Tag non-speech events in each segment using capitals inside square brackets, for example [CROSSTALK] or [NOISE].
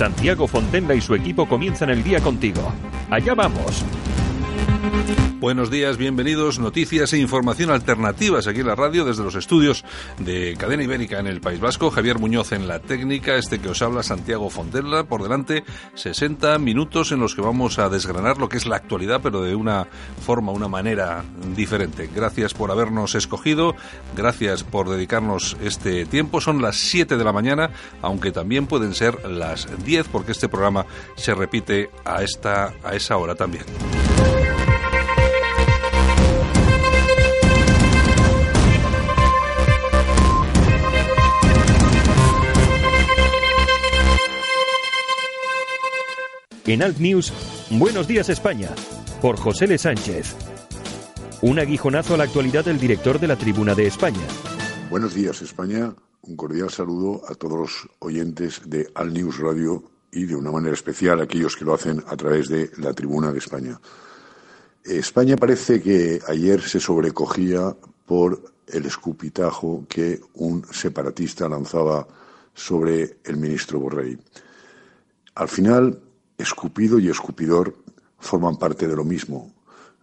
Santiago Fontenla y su equipo comienzan el día contigo. Allá vamos. Buenos días, bienvenidos. Noticias e información alternativas aquí en la radio desde los estudios de Cadena Ibérica en el País Vasco. Javier Muñoz en la técnica, este que os habla Santiago Fontella. Por delante, 60 minutos en los que vamos a desgranar lo que es la actualidad, pero de una forma, una manera diferente. Gracias por habernos escogido, gracias por dedicarnos este tiempo. Son las 7 de la mañana, aunque también pueden ser las 10, porque este programa se repite a, esta, a esa hora también. En Alt News, Buenos días España, por José L. Sánchez. Un aguijonazo a la actualidad del director de la Tribuna de España. Buenos días España, un cordial saludo a todos los oyentes de Alt News Radio y de una manera especial a aquellos que lo hacen a través de la Tribuna de España. España parece que ayer se sobrecogía por el escupitajo que un separatista lanzaba sobre el ministro Borrell. Al final, escupido y escupidor forman parte de lo mismo,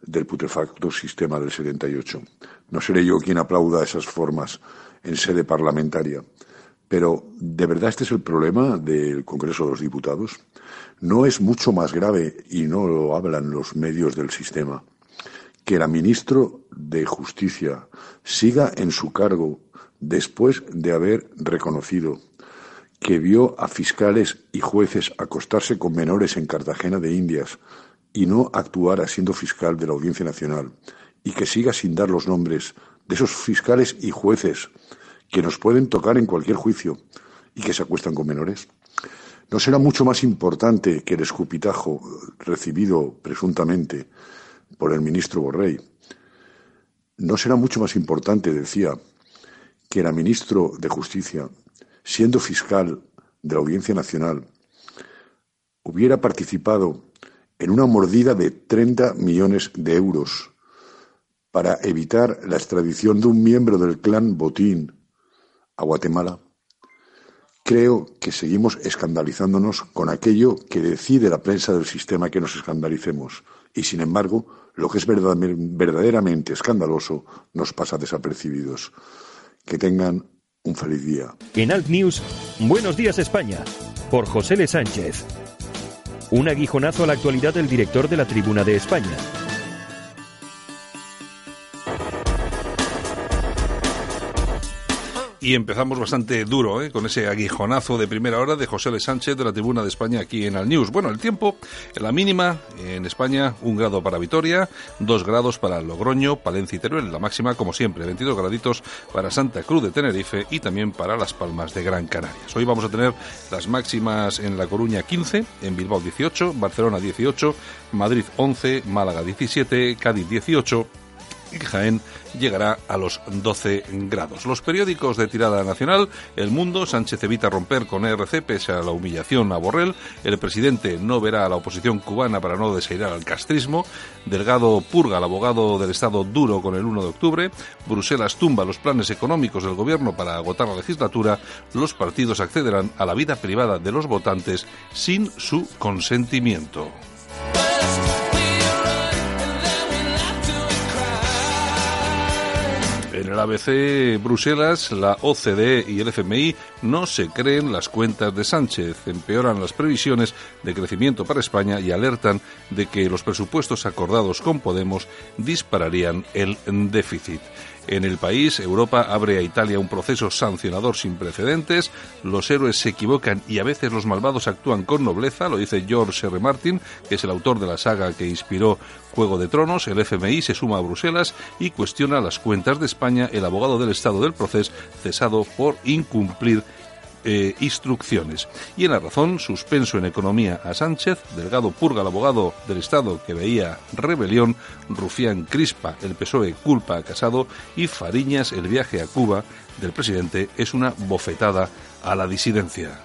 del putrefacto sistema del 78. No seré yo quien aplauda esas formas en sede parlamentaria, pero ¿de verdad este es el problema del Congreso de los Diputados? ¿No es mucho más grave, y no lo hablan los medios del sistema, que la ministro de Justicia siga en su cargo después de haber reconocido que vio a fiscales y jueces acostarse con menores en Cartagena de Indias y no actuara siendo fiscal de la Audiencia Nacional, y que siga sin dar los nombres de esos fiscales y jueces que nos pueden tocar en cualquier juicio y que se acuestan con menores? ¿No será mucho más importante que el escupitajo recibido presuntamente por el ministro Borrell? ¿No será mucho más importante, decía, que la ministro de Justicia siendo fiscal de la Audiencia Nacional, hubiera participado en una mordida de 30 millones de euros para evitar la extradición de un miembro del clan Botín a Guatemala, creo que seguimos escandalizándonos con aquello que decide la prensa del sistema que nos escandalicemos. Y, sin embargo, lo que es verdaderamente escandaloso nos pasa desapercibidos. Que tengan un feliz día. En Alt News, Buenos días España, por José L. Sánchez. Un aguijonazo a la actualidad del director de la Tribuna de España. Y empezamos bastante duro, ¿eh? con ese aguijonazo de primera hora de José L. Sánchez de la Tribuna de España aquí en Al News. Bueno, el tiempo, en la mínima en España, un grado para Vitoria, dos grados para Logroño, Palencia y Teruel. La máxima, como siempre, 22 graditos para Santa Cruz de Tenerife y también para Las Palmas de Gran Canaria. Hoy vamos a tener las máximas en La Coruña 15, en Bilbao 18, Barcelona 18, Madrid 11, Málaga 17, Cádiz 18 y Jaén llegará a los 12 grados. Los periódicos de tirada nacional, El Mundo, Sánchez evita romper con ERC pese a la humillación a Borrell, el presidente no verá a la oposición cubana para no desairar al castrismo, Delgado purga al abogado del Estado duro con el 1 de octubre, Bruselas tumba los planes económicos del gobierno para agotar la legislatura, los partidos accederán a la vida privada de los votantes sin su consentimiento. En el ABC Bruselas, la OCDE y el FMI no se creen las cuentas de Sánchez, empeoran las previsiones de crecimiento para España y alertan de que los presupuestos acordados con Podemos dispararían el déficit. En el país, Europa abre a Italia un proceso sancionador sin precedentes, los héroes se equivocan y a veces los malvados actúan con nobleza, lo dice George R. Martin, que es el autor de la saga que inspiró Juego de Tronos, el FMI se suma a Bruselas y cuestiona las cuentas de España, el abogado del Estado del proceso cesado por incumplir eh, instrucciones. Y en la razón, suspenso en economía a Sánchez, Delgado purga al abogado del Estado que veía rebelión, Rufián crispa el PSOE culpa a Casado y Fariñas el viaje a Cuba del presidente es una bofetada a la disidencia.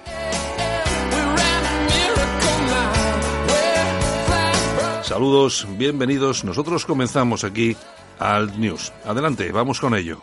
Saludos, bienvenidos. Nosotros comenzamos aquí al News. Adelante, vamos con ello.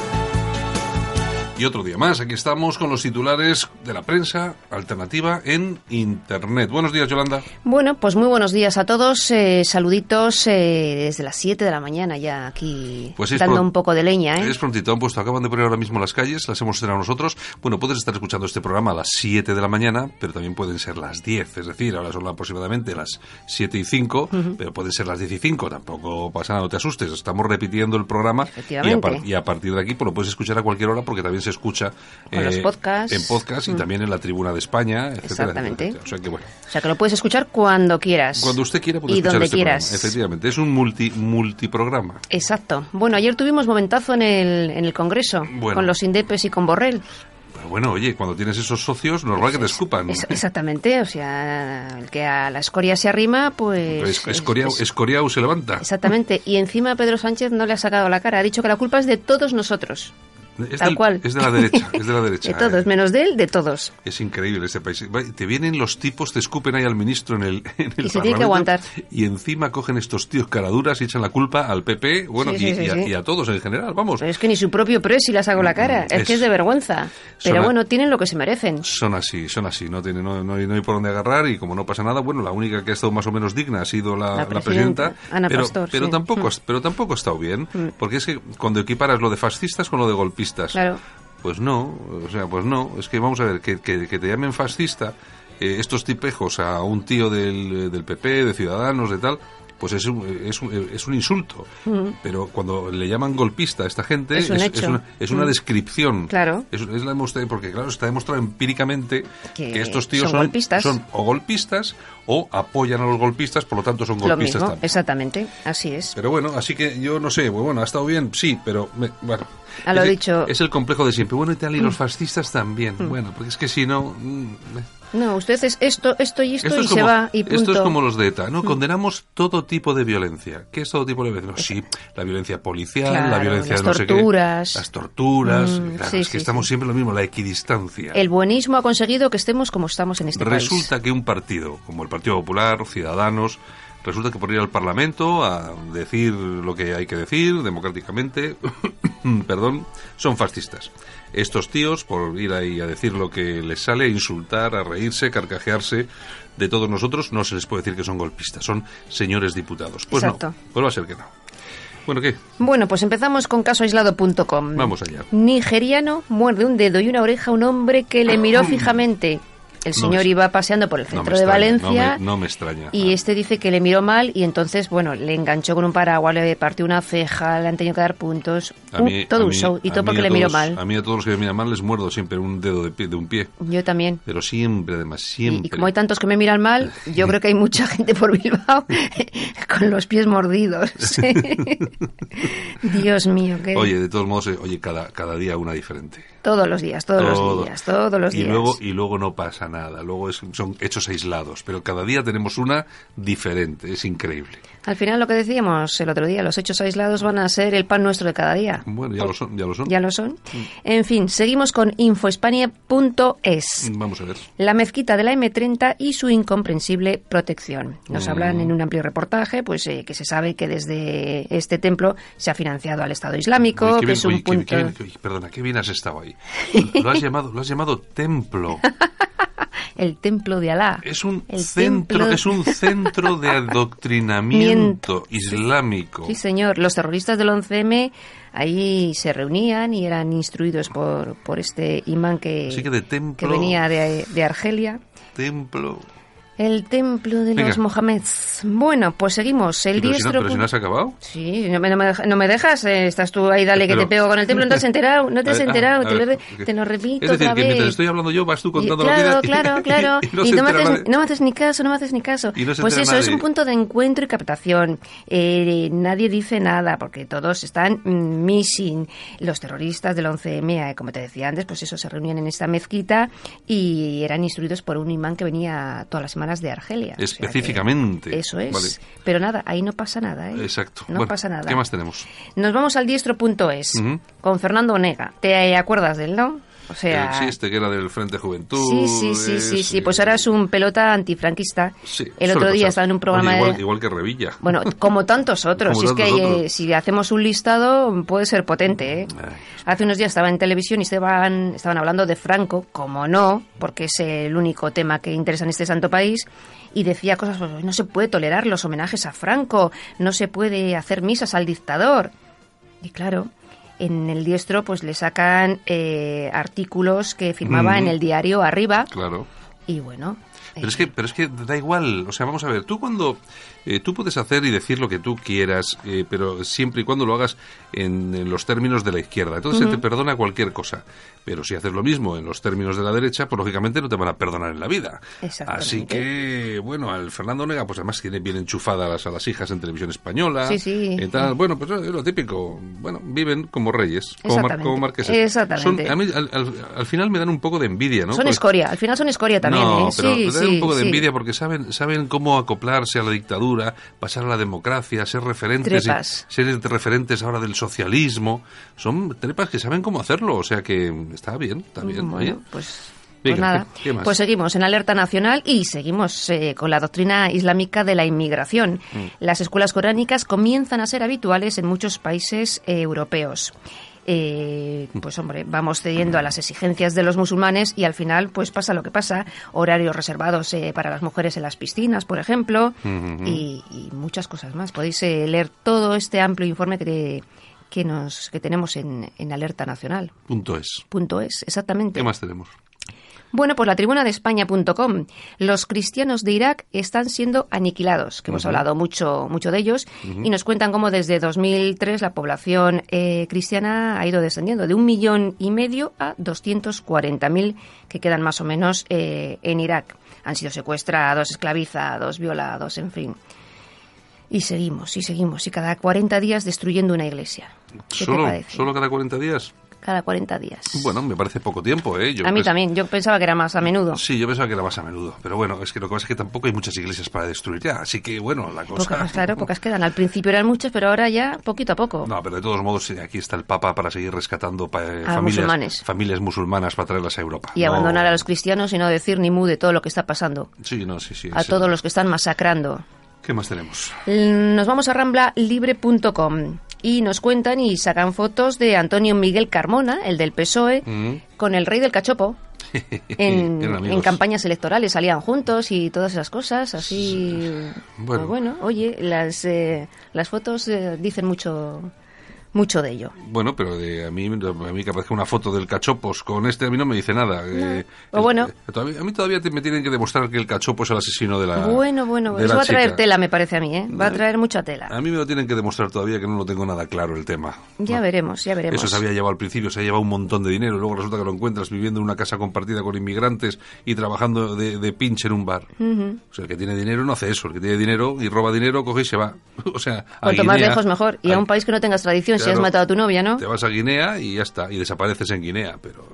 Y otro día más, aquí estamos con los titulares de la prensa alternativa en Internet. Buenos días, Yolanda. Bueno, pues muy buenos días a todos. Eh, saluditos eh, desde las 7 de la mañana ya aquí Pues es dando un poco de leña. ¿eh? Es prontito, han puesto, acaban de poner ahora mismo las calles, las hemos estrenado nosotros. Bueno, puedes estar escuchando este programa a las 7 de la mañana, pero también pueden ser las 10, es decir, ahora son aproximadamente las 7 y 5, pero pueden ser las 10 y 5, tampoco pasa nada, no te asustes, estamos repitiendo el programa y a, y a partir de aquí pues, lo puedes escuchar a cualquier hora porque también se escucha eh, los podcasts. en podcast y también en la tribuna de España, etcétera, Exactamente. etcétera. O sea que bueno. O sea que lo puedes escuchar cuando quieras. Cuando usted quiera puede y escuchar donde este quieras. programa. Efectivamente, es un multi multiprograma. Exacto. Bueno, ayer tuvimos momentazo en el, en el Congreso Bueno. con los Indepes y con Borrell. Bueno, oye, cuando tienes esos socios, normal que te escupan. Es- exactamente, o sea, el que a la escoria se arrima, pues... Es- es- Escoriau, es- Escoriau se levanta. Exactamente, y encima Pedro Sánchez no le ha sacado la cara, ha dicho que la culpa es de todos nosotros, Es tal del- cual. Es de la derecha, es de la [LAUGHS] derecha. de todos, eh. menos de él, de todos. Es increíble este país. Te vienen los tipos, te escupen ahí al ministro en el, [LAUGHS] en el Y se tiene que aguantar. Y encima cogen estos tíos caraduras y echan la culpa al PP, bueno, Sí, sí, y, sí, y a, sí. y a todos en general, vamos. Pero es que ni su propio presi le ha sacado la cara, es, Es- que es de vergüenza. Pero a- bueno, tienen lo que se merecen. Son así, son así, no, tiene, no, no hay, no hay por dónde agarrar y como no pasa nada, bueno, la única que ha estado más o menos digna ha sido la, La la presidenta, Ana pero, Pastor, pero, tampoco, [LAUGHS] Mm. pero tampoco ha estado bien, porque es que cuando equiparas lo de fascistas con lo de golpistas, Claro. pues no, o sea, pues no, es que vamos a ver, que, que, que te llamen fascista eh, estos tipejos a un tío del, del PP, de Ciudadanos, de tal, pues es un, es un, es un insulto. Pero cuando le llaman golpista a esta gente, Es un es, hecho. una, es una Mm. descripción. Claro. Es, la porque claro, está demostrado empíricamente Que que, estos tíos son son, golpistas. son o golpistas o apoyan a los golpistas, por lo tanto son Lo golpistas mismo, también. exactamente, así es. Pero bueno, así que yo no sé, bueno, ha estado bien, sí, pero me- bueno. A lo es, el- dicho. Es el complejo de siempre. Bueno, y tal, y los fascistas también. Bueno, porque es que si no. mm, No, usted es esto, esto y esto, esto y es se va y punto. Mm. Esto es como los de ETA, ¿no? Condenamos todo tipo de violencia. ¿Qué es todo tipo de violencia? No, sí, la violencia policial, la violencia las de no sé qué, torturas. las torturas. Mm, claro, sí, es que sí, estamos sí. siempre lo mismo, la equidistancia. El buenismo ha conseguido que estemos como estamos en este país. Resulta que un partido, como el Partido Popular, Ciudadanos, resulta que por ir al Parlamento a decir lo que hay que decir democráticamente, [COUGHS] perdón, son fascistas. Estos tíos, por ir ahí a decir lo que les sale, a insultar, a reírse, carcajearse de todos nosotros, no se les puede decir que son golpistas, son señores diputados. Pues Exacto. no, pues va a ser que no. Bueno, ¿qué? Bueno, pues empezamos con casoaislado.com. Vamos allá. Nigeriano muerde un dedo y una oreja a un hombre que le miró [CLEARS THROAT] fijamente. El No señor me- iba paseando por el No centro me de extraña, Valencia No me, no me extraña. y este dice que le miró mal y entonces, bueno, le enganchó con un paraguas, le partió una ceja, le han tenido que dar puntos. A mí- todo a un mí- show y todo porque le miró mal. A mí a todos los que me miran mal les muerdo siempre un dedo de, pie- de un pie. Yo también. Pero siempre, además, Y, siempre. y como hay tantos que me miran mal, yo creo que hay mucha gente por Bilbao [LAUGHS] con los pies mordidos. [LAUGHS] [LAUGHS] Dios mío, que Oye, de todos modos, eh, oye, cada, cada día una diferente. Todos los días, todos Todo. los días, todos los y días. Luego, y luego no pasa nada. Luego es- son hechos aislados. Pero cada día tenemos una diferente. Es increíble. Al final lo que decíamos el otro día, los hechos aislados van a ser el pan nuestro de cada día. Bueno, ya lo son. Ya lo son. Ya lo son. En fin, seguimos con infoespania.es. Vamos a ver. La mezquita de la M30 y su incomprensible protección. Nos Mm. hablan en un amplio reportaje, pues eh, que se sabe que desde este templo se ha financiado al Estado Islámico, que bien- es un punto. qué perdona, qué bien has estado ahí. Lo has llamado, lo has llamado templo. [LAUGHS] El templo de Alá. Es un El centro, templo- es un centro de [LAUGHS] adoctrinamiento islámico. Sí, señor. Los terroristas del 11M ahí se reunían y eran instruidos por, por este imán que de templo- que venía de, de Argelia. Templo. El templo de Venga. los Mohameds. Bueno, pues seguimos. El pero, si no, diestro. pero si no has acabado. Sí, no me, no me no me dejas. eh, estás tú ahí, dale que Pero- te pego con el templo. No te has [LAUGHS] enterado, no te has ver, ah, enterado. te, lo, ver, re- te lo repito Es decir, otra que vez. mientras estoy hablando yo, vas tú Y- contando claro, la y- claro, [LAUGHS] claro. y no y no me, haces, no me haces ni caso, no me haces ni caso. Y pues eso, es nadie. un punto de encuentro y captación. Eh, nadie dice nada porque todos están missing. Los terroristas del 11M, eh, como te decía antes, pues eso, se reunían en esta mezquita y eran instruidos por un imán que venía todas las semanas de Argelia. O sea Específicamente. Eso es. Vale. Pero nada, ahí no pasa nada, ¿eh? Exacto. No Bueno, pasa nada. ¿Qué más tenemos? Nos vamos al diestro.es Ujú. con Fernando Onega. ¿Te acuerdas de él, no? O sea... Este que era del Frente Juventud. Sí, sí, sí, sí, sí. Pues ahora es un pelota antifranquista. Sí, el otro día estaba en un programa Oye, igual, de... igual que Revilla. Bueno, como tantos otros. Como Si es que eh, si hacemos un listado puede ser potente. ¿eh? Ay. Hace unos días estaba en televisión y estaban, estaban hablando de Franco, como no, porque es el único tema que interesa en este santo país, y decía cosas, pues, no se puede tolerar los homenajes a Franco, no se puede hacer misas al dictador. Y claro, en el diestro pues le sacan eh, artículos que firmaba en el diario Arriba, Claro. y bueno... Pero es eh, que, pero es que da igual, o sea, vamos a ver, tú cuando eh, tú puedes hacer y decir lo que tú quieras, eh, pero siempre y cuando lo hagas en, en los términos de la izquierda, entonces se te perdona cualquier cosa. Pero si haces lo mismo en los términos de la derecha, pues lógicamente no te van a perdonar en la vida. Así que, bueno, al Fernando Nega, pues además tiene bien enchufadas a las, hijas en televisión española. Sí, sí. y tal. Bueno, pues es lo típico. Bueno, viven como reyes, como, mar- como marqueses. Exactamente. Son- a mí, al, al- al final me dan un poco de envidia, ¿no? Son Pues- escoria, al final son escoria también, no, ¿eh? pero sí, me da sí, un poco de envidia porque saben saben cómo acoplarse a la dictadura, pasar a la democracia, ser referentes, Trepas. y- ser referentes ahora del socialismo. Son trepas que saben cómo hacerlo, o sea que está bien, está bien. Bueno, pues, Venga, pues nada. ¿qué- qué más? Pues seguimos en alerta nacional y seguimos eh, con la doctrina islámica de la inmigración. Mm. Las escuelas coránicas comienzan a ser habituales en muchos países eh, europeos. Eh, pues hombre, vamos cediendo a las exigencias de los musulmanes y al final pues pasa lo que pasa, horarios reservados eh, para las mujeres en las piscinas, por ejemplo, y muchas cosas más. Podéis eh, leer todo este amplio informe que, que, nos, que tenemos en, en Alerta Nacional. Punto es. Punto es, exactamente. ¿Qué más tenemos? Bueno, pues la tribuna de España.com. Los cristianos de Irak están siendo aniquilados, que hemos hablado mucho, mucho de ellos, y nos cuentan cómo desde 2003 la población eh, cristiana ha ido descendiendo de un millón y medio a 240.000 que quedan más o menos eh, en Irak. Han sido secuestrados, esclavizados, violados, en fin. Y seguimos, y seguimos, y cada 40 días destruyendo una iglesia. ¿Qué te ¿Solo? ¿Solo cada 40 días? Cada 40 días. Bueno, me parece poco tiempo, ¿eh? Yo a mí pens- también, yo pensaba que era más a menudo. Sí, yo pensaba que era más a menudo. Pero bueno, es que lo que pasa es que tampoco hay muchas iglesias para destruir ya. Así que, bueno, la cosa... Pocas, claro, pocas quedan. Al principio eran muchas, pero ahora ya poquito a poco. No, pero de todos modos, aquí está el Papa para seguir rescatando pa- eh, familias, musulmanes. familias musulmanas para traerlas a Europa. Y No- abandonar a los cristianos y no decir ni mu de todo lo que está pasando. Sí, no, sí, sí. A sí. todos los que están masacrando. ¿Qué más tenemos? Nos vamos a ramblalibre.com y nos cuentan y sacan fotos de Antonio Miguel Carmona, el del PSOE, Mm. Con el rey del cachopo. [LAUGHS] En, campañas electorales salían juntos y todas esas cosas, así... Bueno. Bueno, bueno oye, las, eh, las fotos eh, dicen mucho, mucho de ello. Bueno, pero de, a mí a mí que aparezca una foto del cachopos con este a mí no me dice nada. Eh, O bueno. eh, a mí todavía te- me tienen que demostrar que el cachopo es el asesino de la Bueno, bueno, eso va a traer chica. tela, me parece a mí, ¿eh? Va a traer mucha tela. A mí me lo tienen que demostrar todavía que no lo tengo nada claro el tema. Ya No. veremos, ya veremos. Eso se había llevado al principio, se ha llevado un montón de dinero, luego resulta que lo encuentras viviendo en una casa compartida con inmigrantes y trabajando de, de pinche en un bar. O sea, el que tiene dinero no hace eso, el que tiene dinero y roba dinero coge y se va. [LAUGHS] O sea, a Cuanto más lejos mejor. Y a un país que no tengas tradición, si has matado a tu novia, ¿no? Te vas a Guinea y ya está, y desapareces en Guinea, pero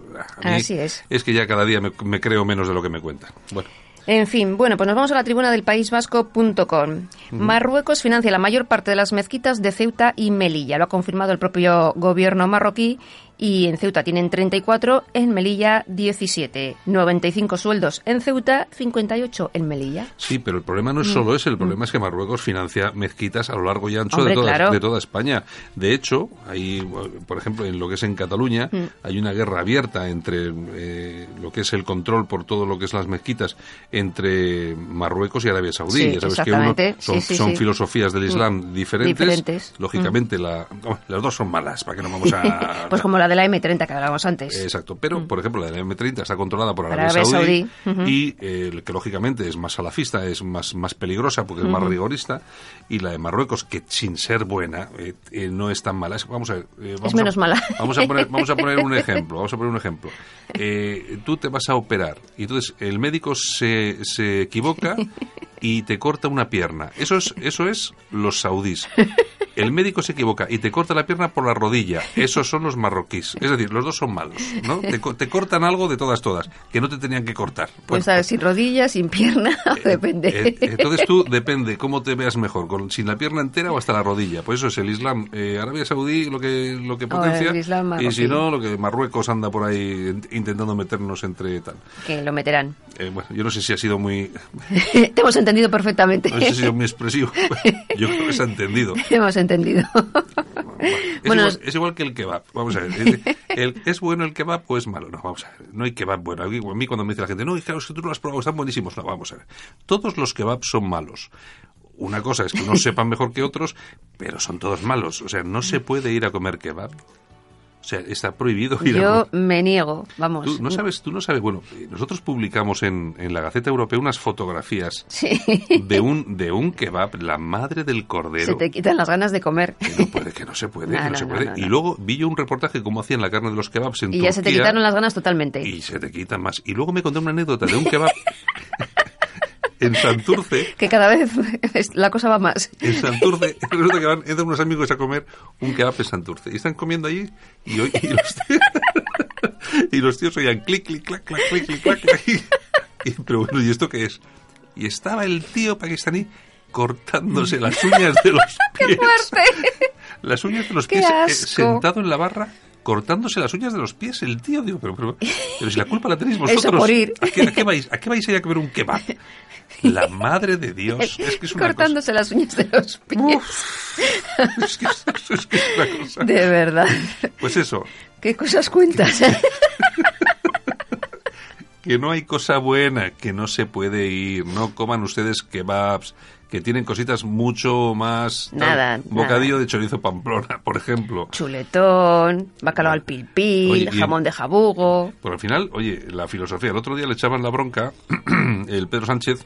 a mí Así es. Es que ya cada día me, me creo menos de lo que me cuentan. Bueno, En fin, bueno, pues nos vamos a la tribuna del País Vasco.com. Marruecos financia la mayor parte de las mezquitas de Ceuta y Melilla. Lo ha confirmado el propio gobierno marroquí. Y en Ceuta tienen 34, en Melilla 17. 95 sueldos en Ceuta, 58 en Melilla. sí, pero el problema no es solo ese, el problema es que Marruecos financia mezquitas a lo largo y ancho Mm. Hombre, de, toda, claro. de toda España. De hecho, hay, por ejemplo, en lo que es en Cataluña, Mm. hay una guerra abierta entre eh, lo que es el control por todo lo que es las mezquitas entre Marruecos y Arabia Saudí. Sí, ya sabes que uno son, Sí, sí, son sí. filosofías del Islam diferentes. Diferentes. Mm. Lógicamente, la, las dos son malas, para que no vamos a... [LAUGHS] Pues como la la de la M30 que hablábamos antes. Exacto, pero por ejemplo la de la M30 está controlada por Arabia Arabia Saudí, Saudí, ujú. y eh, que lógicamente es más salafista, es más, más peligrosa porque es más rigorista, y la de Marruecos, que sin ser buena, eh, eh, no es tan mala. Es- vamos a ver, eh, vamos a- menos mala. Vamos a poner, vamos a [LAUGHS] poner un ejemplo, vamos a poner un ejemplo. Eh, tú te vas a operar y entonces el médico se, se equivoca [LAUGHS] y te corta una pierna. Eso es, eso es los saudíes. El médico se equivoca y te corta la pierna por la rodilla. Esos son los marroquíes. Es decir, los dos son malos, ¿no? Te, te cortan algo de todas, todas, que no te tenían que cortar. Pues Bueno, a ver, sin rodillas, sin pierna, [LAUGHS] depende. eh, entonces tú depende cómo te veas mejor, con, sin la pierna entera o hasta la rodilla. Pues eso es el Islam. Eh, Arabia Saudí lo que lo que potencia Islam y si no lo que Marruecos anda por ahí int- intentando meternos entre tal. que lo meterán. Eh, bueno, yo no sé si ha sido muy [LAUGHS] entendido perfectamente. no sé si sido muy expresivo. [LAUGHS] Yo creo que se ha entendido. hemos entendido. [LAUGHS] Es, Bueno, igual, es igual que el kebab. Vamos a ver. ¿Es, el- ¿es bueno el kebab o es malo? No, vamos a ver. No hay kebab bueno. A mí cuando me dice la gente, no, claro, es que tú no lo has probado, están buenísimos. No, vamos a ver. Todos los kebabs son malos. Una cosa es que unos [LAUGHS] sepan mejor que otros, pero son todos malos. O sea, no se puede ir a comer kebab. O sea, está prohibido ir a Yo me niego, vamos. Tú no sabes, tú no sabes. Bueno, eh, nosotros publicamos en, en la Gaceta Europea unas fotografías Sí. de un de un kebab, la madre del Se cordero. te quitan las ganas de comer. Que no puede, que no se puede, No, que no, no, se puede. no, y luego vi yo un reportaje cómo hacían la carne de los kebabs en Y ya se te quitaron las ganas totalmente. Y se te quitan más. Y luego me conté una anécdota de un kebab [LAUGHS] en Santurce. [LAUGHS] Que cada vez la cosa va más. En Santurce, [LAUGHS] resulta que van entran unos amigos a comer un kebab en Santurce. Y están comiendo allí y, hoy- y los, tíos, [LAUGHS] y los tíos oían clic, clic, clac, clac, clic, clic, clac, clac. Y, y- pero bueno, ¿y esto qué es? Y estaba el tío pakistaní cortándose las uñas de los pies. ¡Fuerte! Las uñas de los ¡Qué pies eh, sentado en la barra cortándose las uñas de los pies el tío digo pero pero, pero si la culpa la tenéis Eso vosotros por ir. ¿a, qué, a qué vais a qué vais a ir a comer un kebab la madre de Dios es que es una Cortándose las uñas de los pies. es que, es- es que es una cosa De verdad. pues eso ¿Qué cosas cuentas? que no hay cosa buena que no se puede ir no coman ustedes kebabs que tienen cositas mucho más Nada, bocadillo nada. de chorizo pamplona por ejemplo Chuletón, bacalao al pilpil, Oye, y- jamón de jabugo. Por al final, oye, la filosofía. El otro día le echaban la bronca [CLEARS THROAT] el Pedro Sánchez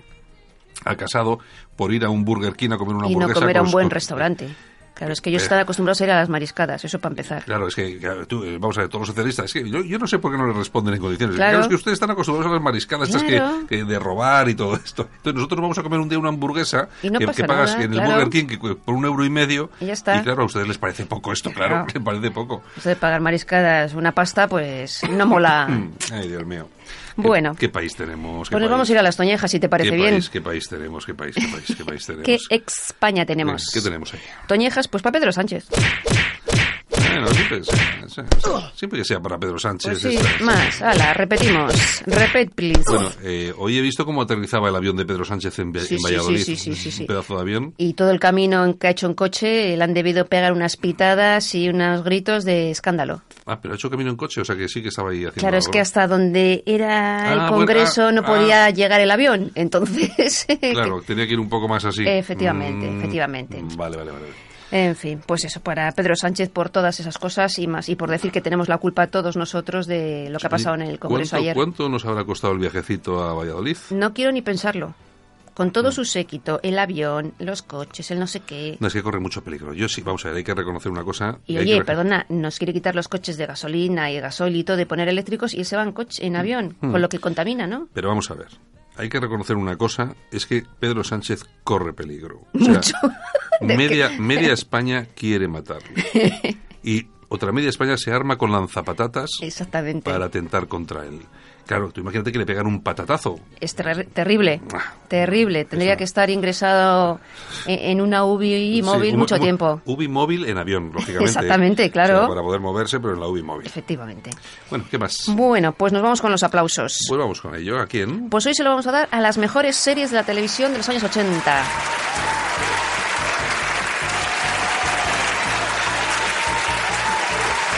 al casado por ir a un Burger King a comer una Y no hamburguesa. comer a un buen restaurante. Claro, es que ellos Eh. están acostumbrados a ir a las mariscadas, eso para empezar. Claro, es que, tú, eh, vamos a ver, todos los socialistas, es que yo, yo no sé por qué no le responden en condiciones. Claro. Claro, es que ustedes están acostumbrados a las mariscadas estas Claro. que, que de robar y todo esto. Entonces nosotros vamos a comer un día una hamburguesa Y no que, que pagas nada, en el claro. Burger King que por un euro y medio. Y ya está. Y claro, a ustedes les parece poco esto, claro, [LAUGHS] les parece poco. De pagar mariscadas, una pasta, pues no mola. [CLEARS THROAT] Ay, Dios mío. ¿Qué- Bueno. ¿Qué, país tenemos? ¿Qué Pues país? vamos a ir a las Toñejas, si te parece ¿Qué bien. país, ¿Qué país tenemos? ¿Qué país, qué país, qué país [LAUGHS] tenemos? ¿Qué España tenemos? ¿Qué tenemos ahí? Toñejas, pues para Pedro Sánchez. Bueno, siempre, sí, siempre que sea para Pedro Sánchez. Pues sí, esta- más. Hala, repetimos. Repeat, please. Bueno, eh, hoy he visto cómo aterrizaba el avión de Pedro Sánchez en, Sí, en Valladolid. sí, sí, sí, sí. Un pedazo de avión. Y todo el camino en que ha hecho en coche le han debido pegar unas pitadas y unos gritos de escándalo. Ah, pero ha hecho camino en coche, o sea que sí que estaba ahí haciendo Claro, es que hasta donde era el Ah, bueno, Congreso ah, no ah. podía llegar el avión. [LAUGHS] Entonces, Claro, tenía que ir un poco más así. Efectivamente, Mm, efectivamente. Vale, vale, vale. En fin, pues eso, para Pedro Sánchez por todas esas cosas y más. Y por decir que tenemos la culpa todos nosotros de lo que ha pasado en el Congreso ¿Cuánto, ayer. ¿Cuánto nos habrá costado el viajecito a Valladolid? No quiero ni pensarlo. Con todo su séquito, el avión, los coches, el no sé qué. No, es que corre mucho peligro. Yo sí, vamos a ver, hay que reconocer una cosa. Y oye, que- perdona, nos quiere quitar los coches de gasolina y gasoil y todo de poner eléctricos y él se va en coche, en avión, Hmm. con lo que contamina, ¿no? Pero vamos a ver. Hay que reconocer una cosa, es que Pedro Sánchez corre peligro. O sea, [LAUGHS] Mucho. media, media España quiere matarle. [LAUGHS] Y otra media España se arma con lanzapatatas Exactamente. para atentar contra él. Claro, tú imagínate que le pegan un patatazo. Es ter- terrible, Ah, terrible. Tendría que estar ingresado en, en una UBI móvil mucho un- tiempo. UBI móvil en avión, lógicamente. [LAUGHS] Exactamente, claro. O sea, para poder moverse, pero en la UBI móvil. Efectivamente. Bueno, ¿qué más? Bueno, pues nos vamos con los aplausos. Pues vamos con ello. ¿A quién? Pues hoy se lo vamos a dar a las mejores series de la televisión de los años 80.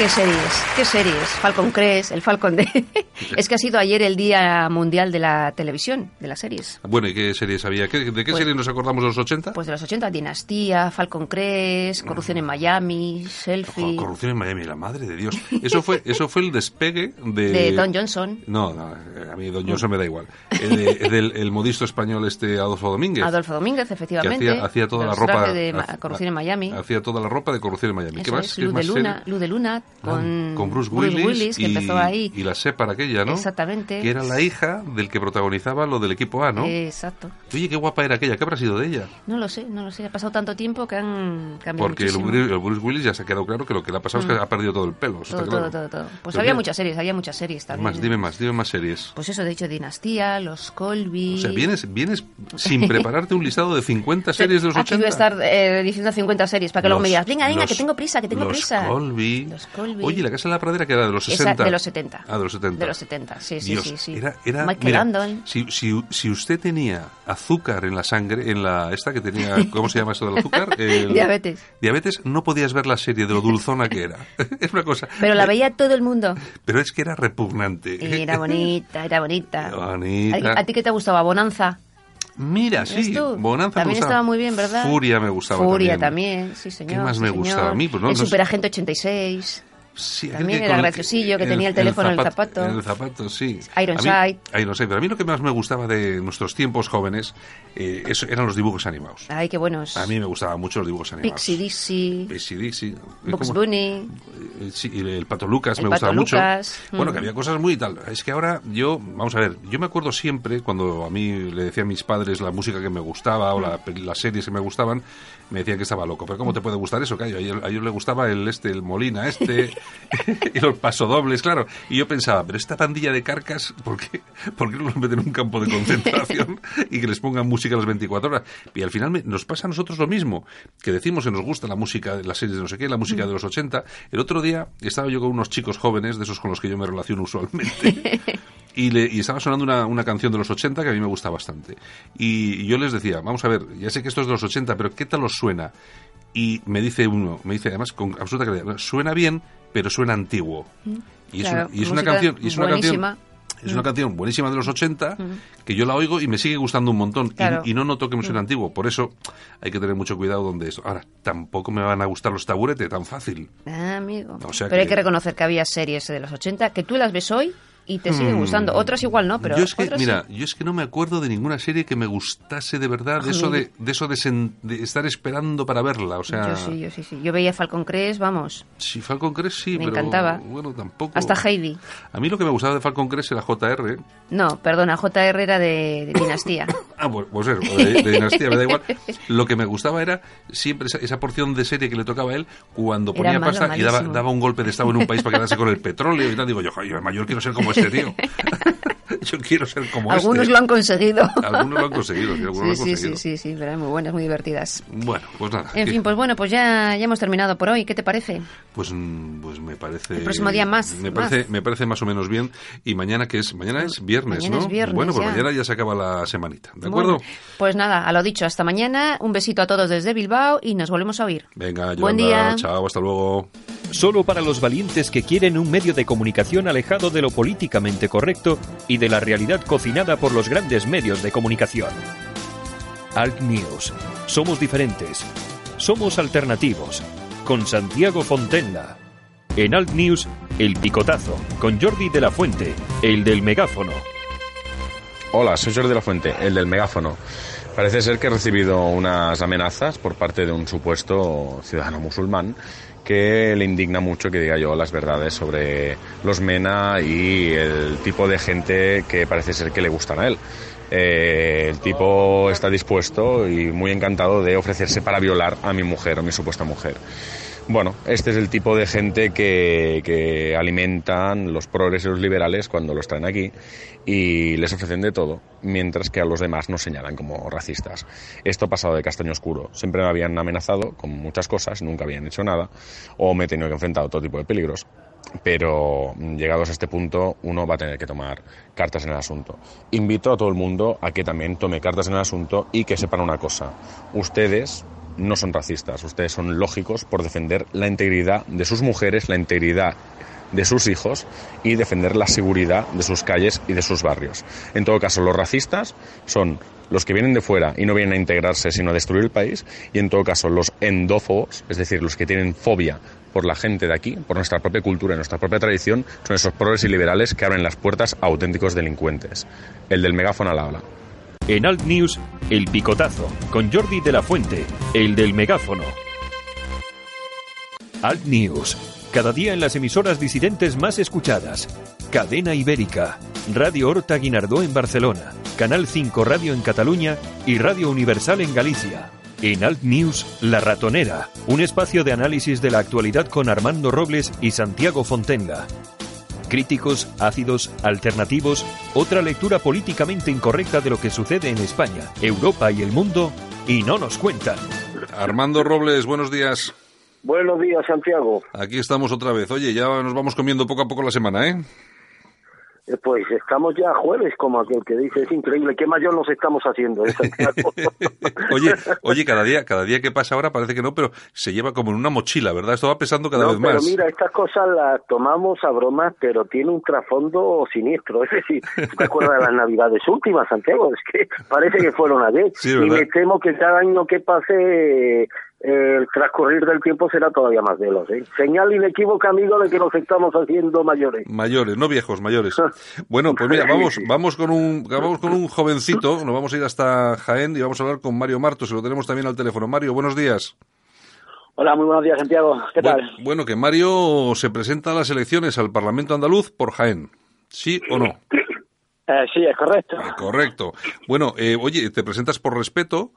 ¿Qué series? ¿Qué series? Falcon Crest, el Falcon de... [LAUGHS] es que ha sido ayer el Día Mundial de la Televisión, de las series. Bueno, ¿y qué series había? ¿Qué- ¿De qué Pues- series nos acordamos de los 80? Pues de los 80, Dinastía, Falcon Crest, Corrupción en Miami, Selfie, corrupción en Miami, la madre de Dios. Eso fue, [LAUGHS] eso fue el despegue de... de Don Johnson, No, no, a mí Don Johnson me da igual. El, de- del el modisto español este Adolfo Domínguez. Adolfo Domínguez, que efectivamente. hacía, hacía toda la ropa de Corrupción en Miami. hacía toda la ropa de corrupción en Miami Eso ¿qué más? es, ¿Qué Luz de más Luna? Luz de Luna, con, con Bruce Willis, que y, empezó ahí. y la Separ aquella ¿no? Exactamente. que era la hija del que protagonizaba lo del equipo A ¿no? Exacto. oye qué guapa era aquella ¿qué habrá sido de ella? No lo sé, no lo sé. Ha pasado tanto tiempo que han cambiado porque el, muchísimo. Bruce- el Bruce Willis ya se ha quedado claro que lo que le ha pasado es que ha perdido todo el pelo todo, está claro. todo, todo, todo. Pues Pero había mira, muchas series, había muchas series también. más dime más dime más series Pues eso, de hecho, Dinastía, Los Colby... o sea, vienes, vienes [LAUGHS] sin prepararte un listado de 50 series de los Aquí 80. voy a estar eh, diciendo 50 series para que luego me digas, venga, venga, los- que tengo prisa, que tengo los prisa. Colby. Los Colby. Oye, la Casa de la Pradera que era de los Esa, 60. de los 70. Ah, de los 70. De los 70, sí, sí, Dios, sí, sí. Era, era, Michael mira, Landon. Si, si, si usted tenía azúcar en la sangre, en la esta que tenía, [LAUGHS] ¿cómo se llama eso del azúcar? El- Diabetes. Diabetes, no podías ver la serie de lo dulzona que era. [LAUGHS] es una cosa. Pero la veía todo el mundo. Pero es que era repugnante. Era bonita, era bonita. [LAUGHS] Bonita. ¿A, a ti qué te gustaba? ¿Bonanza? Mira, sí. Bonanza me También gustaba. estaba muy bien, ¿verdad? Furia me gustaba Furia también. también, sí, señor. ¿Qué más sí, me señor. gustaba a mí? Pues no, el no. Superagente 86. Sí, También era graciosillo, que tenía el teléfono en el zapato. En el zapato, sí. Ironside. Ironside. Pero a mí lo que más me gustaba de nuestros tiempos jóvenes eh, eso eran los dibujos animados. Ay, qué buenos. A mí me gustaban mucho los dibujos animados. Pixie Dixie, Pixie Dixie. ¿Cómo? Bunny. Eh, sí, el Pato Lucas El me Pato gustaba mucho. Lucas, Bueno, mm. que había cosas muy tal. Es que ahora yo, vamos a ver, yo me acuerdo siempre cuando a mí le decía a mis padres la música que me gustaba o la- las series que me gustaban, me decían que estaba loco. Pero ¿cómo te puede gustar eso? Que a ellos, a ellos les gustaba el este, el Molina este [LAUGHS] [LAUGHS] y los pasodobles, claro. Y yo pensaba, pero esta pandilla de carcas, ¿por qué, ¿por qué no los meten en un campo de concentración [LAUGHS] y que les pongan música a las 24 horas? Y al final me- nos pasa a nosotros lo mismo, que decimos que nos gusta la música, las series de no sé qué, la música de los 80. El otro día estaba yo con unos chicos jóvenes, de esos con los que yo me relaciono usualmente, y, le- y estaba sonando una, una canción de los 80 que a mí me gusta bastante. Y, y yo les decía, vamos a ver, ya sé que esto es de los 80, pero ¿qué tal os suena? Y me dice uno, me dice además con absoluta claridad, suena bien, pero suena antiguo. Y es, Claro, una, y es una canción, y es una canción, buenísima. es una canción buenísima de los 80 que yo la oigo y me sigue gustando un montón y- Claro. y, no noto que me suene antiguo. Por eso hay que tener mucho cuidado donde esto. Ahora, tampoco me van a gustar los taburetes tan fácil. Ah, amigo. O sea pero hay que- que reconocer que había series de los 80 que tú las ves hoy y te siguen gustando. Otras igual no, pero yo es que, mira, sí. yo es que no me acuerdo de ninguna serie que me gustase de verdad, de eso de, de eso de, sen- de estar esperando para verla. O sea, Yo sí, yo sí, sí. Yo veía Falcon Crest, vamos, si Falcon Crest sí, Me pero encantaba. bueno, tampoco. hasta Heidi. A mí lo que me gustaba de Falcon Crest era JR. No, perdona, JR era de, de Dinastía. [COUGHS] Ah, pues, pues eso, de, dinastía, me da igual. Lo que me gustaba era siempre esa, esa porción de serie que le tocaba a él cuando ponía malo, pasta y daba, malísimo. daba un golpe de estado en un país para quedarse con el petróleo y tal. Digo yo, "Joder, yo mayor quiero ser como este tío. [LAUGHS] [LAUGHS] yo quiero ser como Algunos este. lo han conseguido. Algunos lo han conseguido, sí, algunos Sí, lo han sí, sí, conseguido. sí, sí, pero muy buenas, muy divertidas. Bueno, pues nada. En ¿qué? fin, pues bueno, pues ya, ya hemos terminado por hoy. ¿Qué te parece? Pues, mm, pues me parece. El próximo día más, Me más. parece, me parece más o menos bien. Y mañana que es, mañana es viernes, Mañana ¿no? es viernes, bueno, pues ya. mañana ya se acaba la semanita, ¿de acuerdo? Bueno, pues nada, a lo dicho, hasta mañana. Un besito a todos desde Bilbao y nos volvemos a oír. Venga, Buen Yolanda, día. chao, hasta luego. Solo para los valientes que quieren un medio de comunicación alejado de lo políticamente correcto y de la realidad cocinada por los grandes medios de comunicación. Alt News. Somos diferentes. Somos alternativos. Con Santiago Fontenla. En Alt News, El Picotazo. Con Jordi de la Fuente, el del megáfono. Hola, soy Jordi de la Fuente, el del megáfono. Parece ser que he recibido unas amenazas por parte de un supuesto ciudadano musulmán que le indigna mucho que diga yo las verdades sobre los MENA y el tipo de gente que parece ser que le gustan a él. Eh, el tipo está dispuesto y muy encantado de ofrecerse para violar a mi mujer o mi supuesta mujer. Bueno, este es el tipo de gente que, que alimentan los progres y los liberales cuando los traen aquí y les ofrecen de todo, mientras que a los demás nos señalan como racistas. Esto ha pasado de castaño oscuro. Siempre me habían amenazado con muchas cosas, nunca habían hecho nada, o me he tenido que enfrentar a todo tipo de peligros. Pero mm, llegados a este punto, uno va a tener que tomar cartas en el asunto. Invito a todo el mundo a que también tome cartas en el asunto y que sepan una cosa. Ustedes no son racistas, ustedes son lógicos por defender la integridad de sus mujeres, la integridad de sus hijos y defender la seguridad de sus calles y de sus barrios. En todo caso, los racistas son los que vienen de fuera y no vienen a integrarse sino a destruir el país y en todo caso los endófobos, es decir, los que tienen fobia por la gente de aquí, por nuestra propia cultura y nuestra propia tradición, son esos progres y liberales que abren las puertas a auténticos delincuentes. El del megáfono al habla. En Alt News, El Picotazo, con Jordi de la Fuente, el del megáfono. Alt News, cada día en las emisoras disidentes más escuchadas. Cadena Ibérica, Radio Horta Guinardó en Barcelona, Canal 5 Radio en Cataluña y Radio Universal en Galicia. En Alt News, La Ratonera, un espacio de análisis de la actualidad con Armando Robles y Santiago Fontenga. Críticos, ácidos, alternativos, otra lectura políticamente incorrecta de lo que sucede en España, Europa y el mundo, y no nos cuentan. Armando Robles, buenos días. Buenos días, Santiago. Aquí estamos otra vez. Oye, ya nos vamos comiendo poco a poco la semana, ¿eh? Eh, Pues estamos ya jueves, como aquel que dice, es increíble, qué mayor nos estamos haciendo. [LAUGHS] eh, oye, oye, cada día, cada día que pasa ahora parece que no, pero se lleva como en una mochila, ¿verdad? Esto va pesando cada no, vez pero más. mira, estas cosas las tomamos a bromas, pero tiene un trasfondo siniestro. Es decir, ¿tú te acuerdas de las navidades últimas, Santiago? Es que parece que fueron ayer. Sí, y me temo que cada año que pase... el transcurrir del tiempo será todavía más veloz. ¿eh? Señal inequívoca, amigo, de que nos estamos haciendo mayores. Mayores, no viejos, mayores. [LAUGHS] Bueno, pues mira, vamos, vamos con un, vamos con un jovencito, nos vamos a ir hasta Jaén y vamos a hablar con Mario Martos, y lo tenemos también al teléfono. Mario, buenos días. Hola, muy buenos días, Santiago. ¿Qué tal? Bueno, bueno, que Mario se presenta a las elecciones al Parlamento andaluz por Jaén. ¿Sí o no? Eh, sí, es correcto. Eh, correcto. Bueno, eh, oye, te presentas por respeto.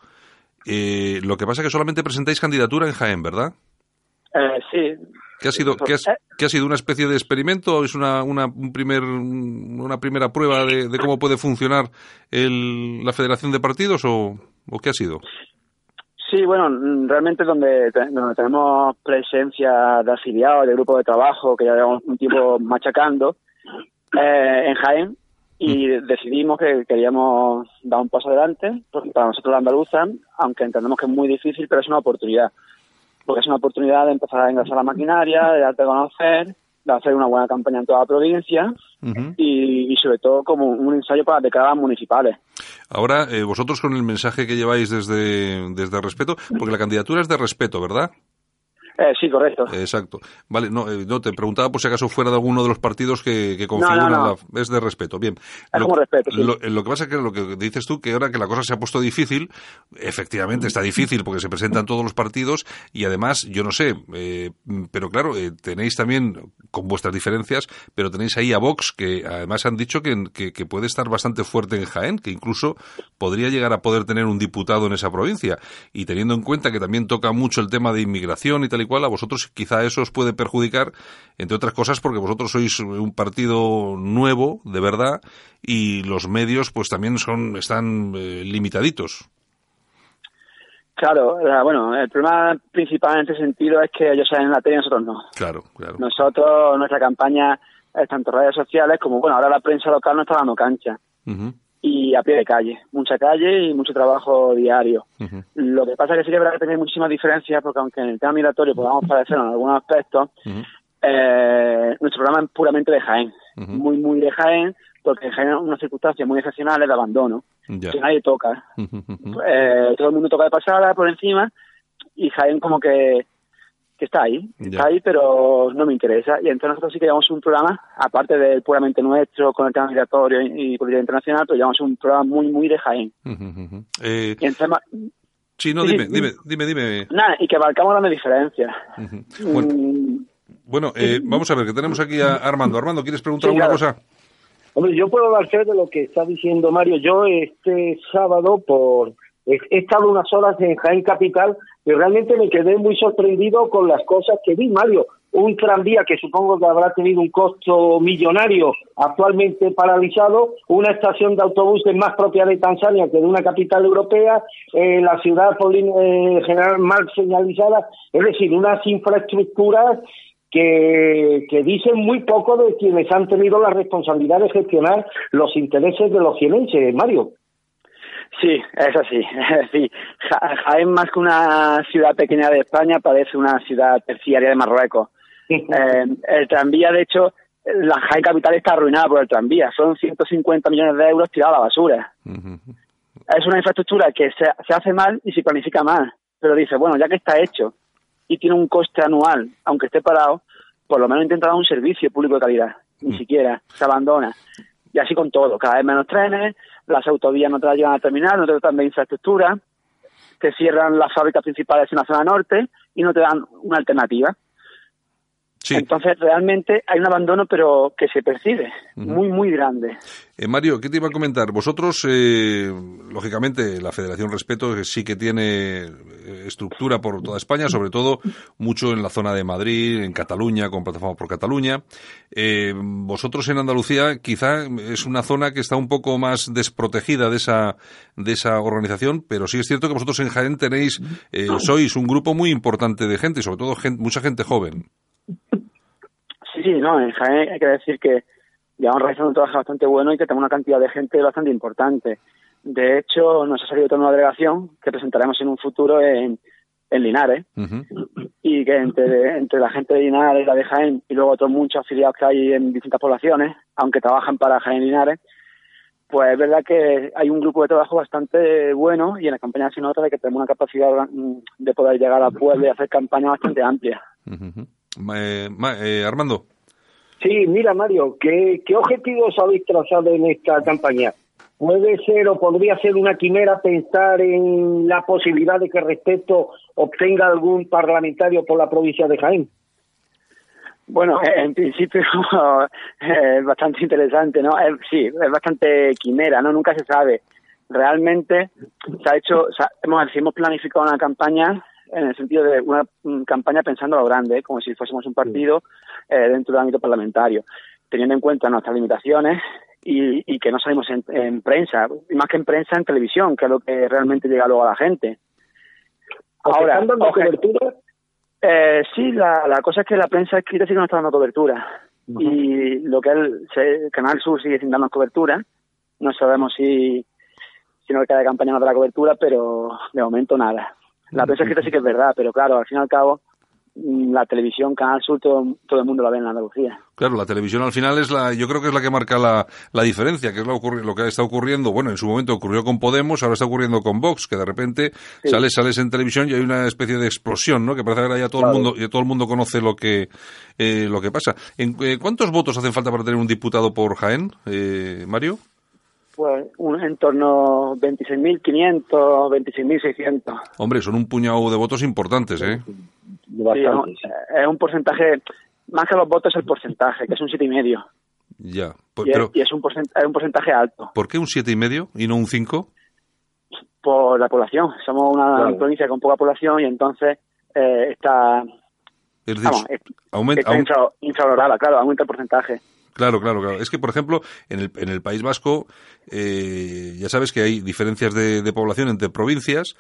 Eh, lo que pasa es que solamente presentáis candidatura en Jaén, ¿verdad? Eh, sí. ¿Qué ha sido, qué has- qué ha sido una especie de experimento? ¿Es una, una, un primer, una primera prueba de, de cómo puede funcionar el, la federación de partidos o, o qué ha sido? Sí, bueno, realmente donde, donde tenemos presencia de afiliados, de grupo de trabajo que ya llevamos un tiempo machacando, eh, en Jaén, y decidimos que queríamos dar un paso adelante, porque para nosotros la andaluza, aunque entendemos que es muy difícil, pero es una oportunidad. Porque es una oportunidad de empezar a engrasar la maquinaria, de darte a conocer, de hacer una buena campaña en toda la provincia y, y sobre todo como un ensayo para las décadas municipales. Ahora, eh, vosotros con el mensaje que lleváis desde, desde respeto, porque la candidatura es de respeto, ¿verdad? Eh, sí, correcto. Exacto. Vale, no, eh, no te preguntaba por si acaso fuera de alguno de los partidos que, que configuran no, no. la- es de respeto. Bien. Es como respeto, sí. lo, lo que pasa es que lo que dices tú, que ahora que la cosa se ha puesto difícil, efectivamente está difícil porque se presentan todos los partidos y además, yo no sé, eh, pero claro, eh, tenéis también, con vuestras diferencias, pero tenéis ahí a Vox, que además han dicho que, que, que puede estar bastante fuerte en Jaén, que incluso podría llegar a poder tener un diputado en esa provincia. Y teniendo en cuenta que también toca mucho el tema de inmigración y tal y cual, a vosotros quizá eso os puede perjudicar, entre otras cosas, porque vosotros sois un partido nuevo, de verdad, y los medios pues también son están eh, limitaditos. Claro, bueno, el problema principal en este sentido es que ellos salen en la tele y nosotros no. Claro, claro. Nosotros, nuestra campaña es tanto redes sociales como, bueno, ahora la prensa local no está dando cancha. Ujú, Y a pie de calle, mucha calle y mucho trabajo diario. Lo que pasa es que sí que es verdad que tiene muchísimas diferencias porque aunque en el tema migratorio podamos parecer en algunos aspectos, eh, nuestro programa es puramente de Jaén. Muy, muy de Jaén, porque en Jaén hay unas circunstancias muy excepcionales de abandono, que nadie toca. Eh, todo el mundo toca de pasada por encima y Jaén como que, que está ahí, está ahí, pero no me interesa. Y entonces nosotros sí que llevamos un programa, aparte del puramente nuestro, con el tema migratorio y, y política internacional, pero llevamos un programa muy, muy de Jaén. Eh, Y encima, sí, no, sí, dime, sí. dime, dime, dime. nada, y que abarcamos grandes diferencias. Ujú. Bueno, Mm, bueno eh, vamos a ver, que tenemos aquí a Armando. Armando, ¿quieres preguntar Sí, alguna claro. cosa? Hombre, yo puedo dar fe de lo que está diciendo Mario. Yo este sábado por he he estado unas horas en Jaén Capital y realmente me quedé muy sorprendido con las cosas que vi, Mario. Un tranvía que supongo que habrá tenido un costo millonario, actualmente paralizado, una estación de autobuses más propia de Tanzania que de una capital europea, eh, la ciudad Paulín, eh, general mal señalizada, es decir, unas infraestructuras que, que dicen muy poco de quienes han tenido la responsabilidad de gestionar los intereses de los jienenses, Mario. Sí, es así. [LAUGHS] Es decir, Jaén más que una ciudad pequeña de España parece una ciudad terciaria de Marruecos. Eh, el tranvía, de hecho, la Jaén capital está arruinada por el tranvía. Son 150 millones de euros tirados a la basura. Es una infraestructura que se, se hace mal y se planifica mal. Pero dice, bueno, ya que está hecho y tiene un coste anual, aunque esté parado, por lo menos intenta dar un servicio público de calidad. Ni mm. siquiera se abandona. Y así con todo. Cada vez menos trenes, las autovías no te las llevan a terminar, no te dan de infraestructura, te cierran las fábricas principales en la zona norte y no te dan una alternativa. Entonces, realmente hay un abandono, pero que se percibe, muy, muy grande. Eh, Mario, ¿qué te iba a comentar? Vosotros, eh, lógicamente, la Federación Respeto sí que tiene eh, estructura por toda España, sobre todo mucho en la zona de Madrid, en Cataluña, con Plataforma por Cataluña. vosotros en Andalucía, quizá es una zona que está un poco más desprotegida de esa, de esa organización, pero sí es cierto que vosotros en Jaén tenéis, sois un grupo muy importante de gente, y sobre todo mucha gente joven. Sí, sí, no, en Jaén hay que decir que llevamos realizando un trabajo bastante bueno y que tenemos una cantidad de gente bastante importante. De hecho, nos ha salido toda una delegación que presentaremos en un futuro en, en Linares y que entre, entre la gente de Linares y la de Jaén y luego otros muchos afiliados que hay en distintas poblaciones, aunque trabajan para Jaén y Linares, pues es verdad que hay un grupo de trabajo bastante bueno y en la campaña se nota de que tenemos una capacidad de poder llegar a pueblo y hacer campañas bastante amplias. Eh, eh, Armando. Sí, mira Mario, ¿qué, ¿qué objetivos habéis trazado en esta campaña? ¿Puede ser o podría ser una quimera pensar en la posibilidad de que Respeto obtenga algún parlamentario por la provincia de Jaén? Bueno, en principio [LAUGHS] es bastante interesante, ¿no? sí, es bastante quimera, ¿no? Nunca se sabe. Realmente se ha hecho, hemos, hemos planificado una campaña en el sentido de una campaña pensando a lo grande, como si fuésemos un partido eh, dentro del ámbito parlamentario, teniendo en cuenta nuestras limitaciones y, que no salimos en, prensa, y más que en prensa, en televisión, que es lo que realmente llega luego a la gente. Ahora, ¿Están dando cobertura? Eh, sí, la, la cosa es que la prensa escrita sí que no está dando cobertura. Y lo que el, Canal Sur sigue sin darnos cobertura. No sabemos si, si no cada campaña nos da la cobertura, pero de momento nada. La prensa escrita sí que es verdad, pero claro, al fin y al cabo, mm, la televisión, Canal Sur, todo, todo, el mundo la ve en Andalucía. Claro, la televisión al final es la, yo creo que es la que marca la, la diferencia, que es lo, lo que está ocurriendo, bueno, en su momento ocurrió con Podemos, ahora está ocurriendo con Vox, que de repente sales, sales en televisión y hay una especie de explosión, ¿no? Que parece que ahora ya todo el mundo, ya todo el mundo conoce lo que, eh, lo que pasa. ¿En, eh, ¿Cuántos votos hacen falta para tener un diputado por Jaén, eh, Mario? Pues un, en torno a 26.500, 26.600. Hombre, son un puñado de votos importantes, ¿eh? es un porcentaje, más que los votos es el porcentaje, que es un 7,5. Ya, pues, y, pero, es, un porcentaje, un porcentaje alto. ¿Por qué un 7,5 y no un 5? Por la población. Somos una provincia con poca población y entonces eh, está, es decir, aumenta, infravalorada, claro, aumenta el porcentaje. Claro, claro, claro. Es que, por ejemplo, en el, en el País Vasco, eh, ya sabes que hay diferencias de, de población entre provincias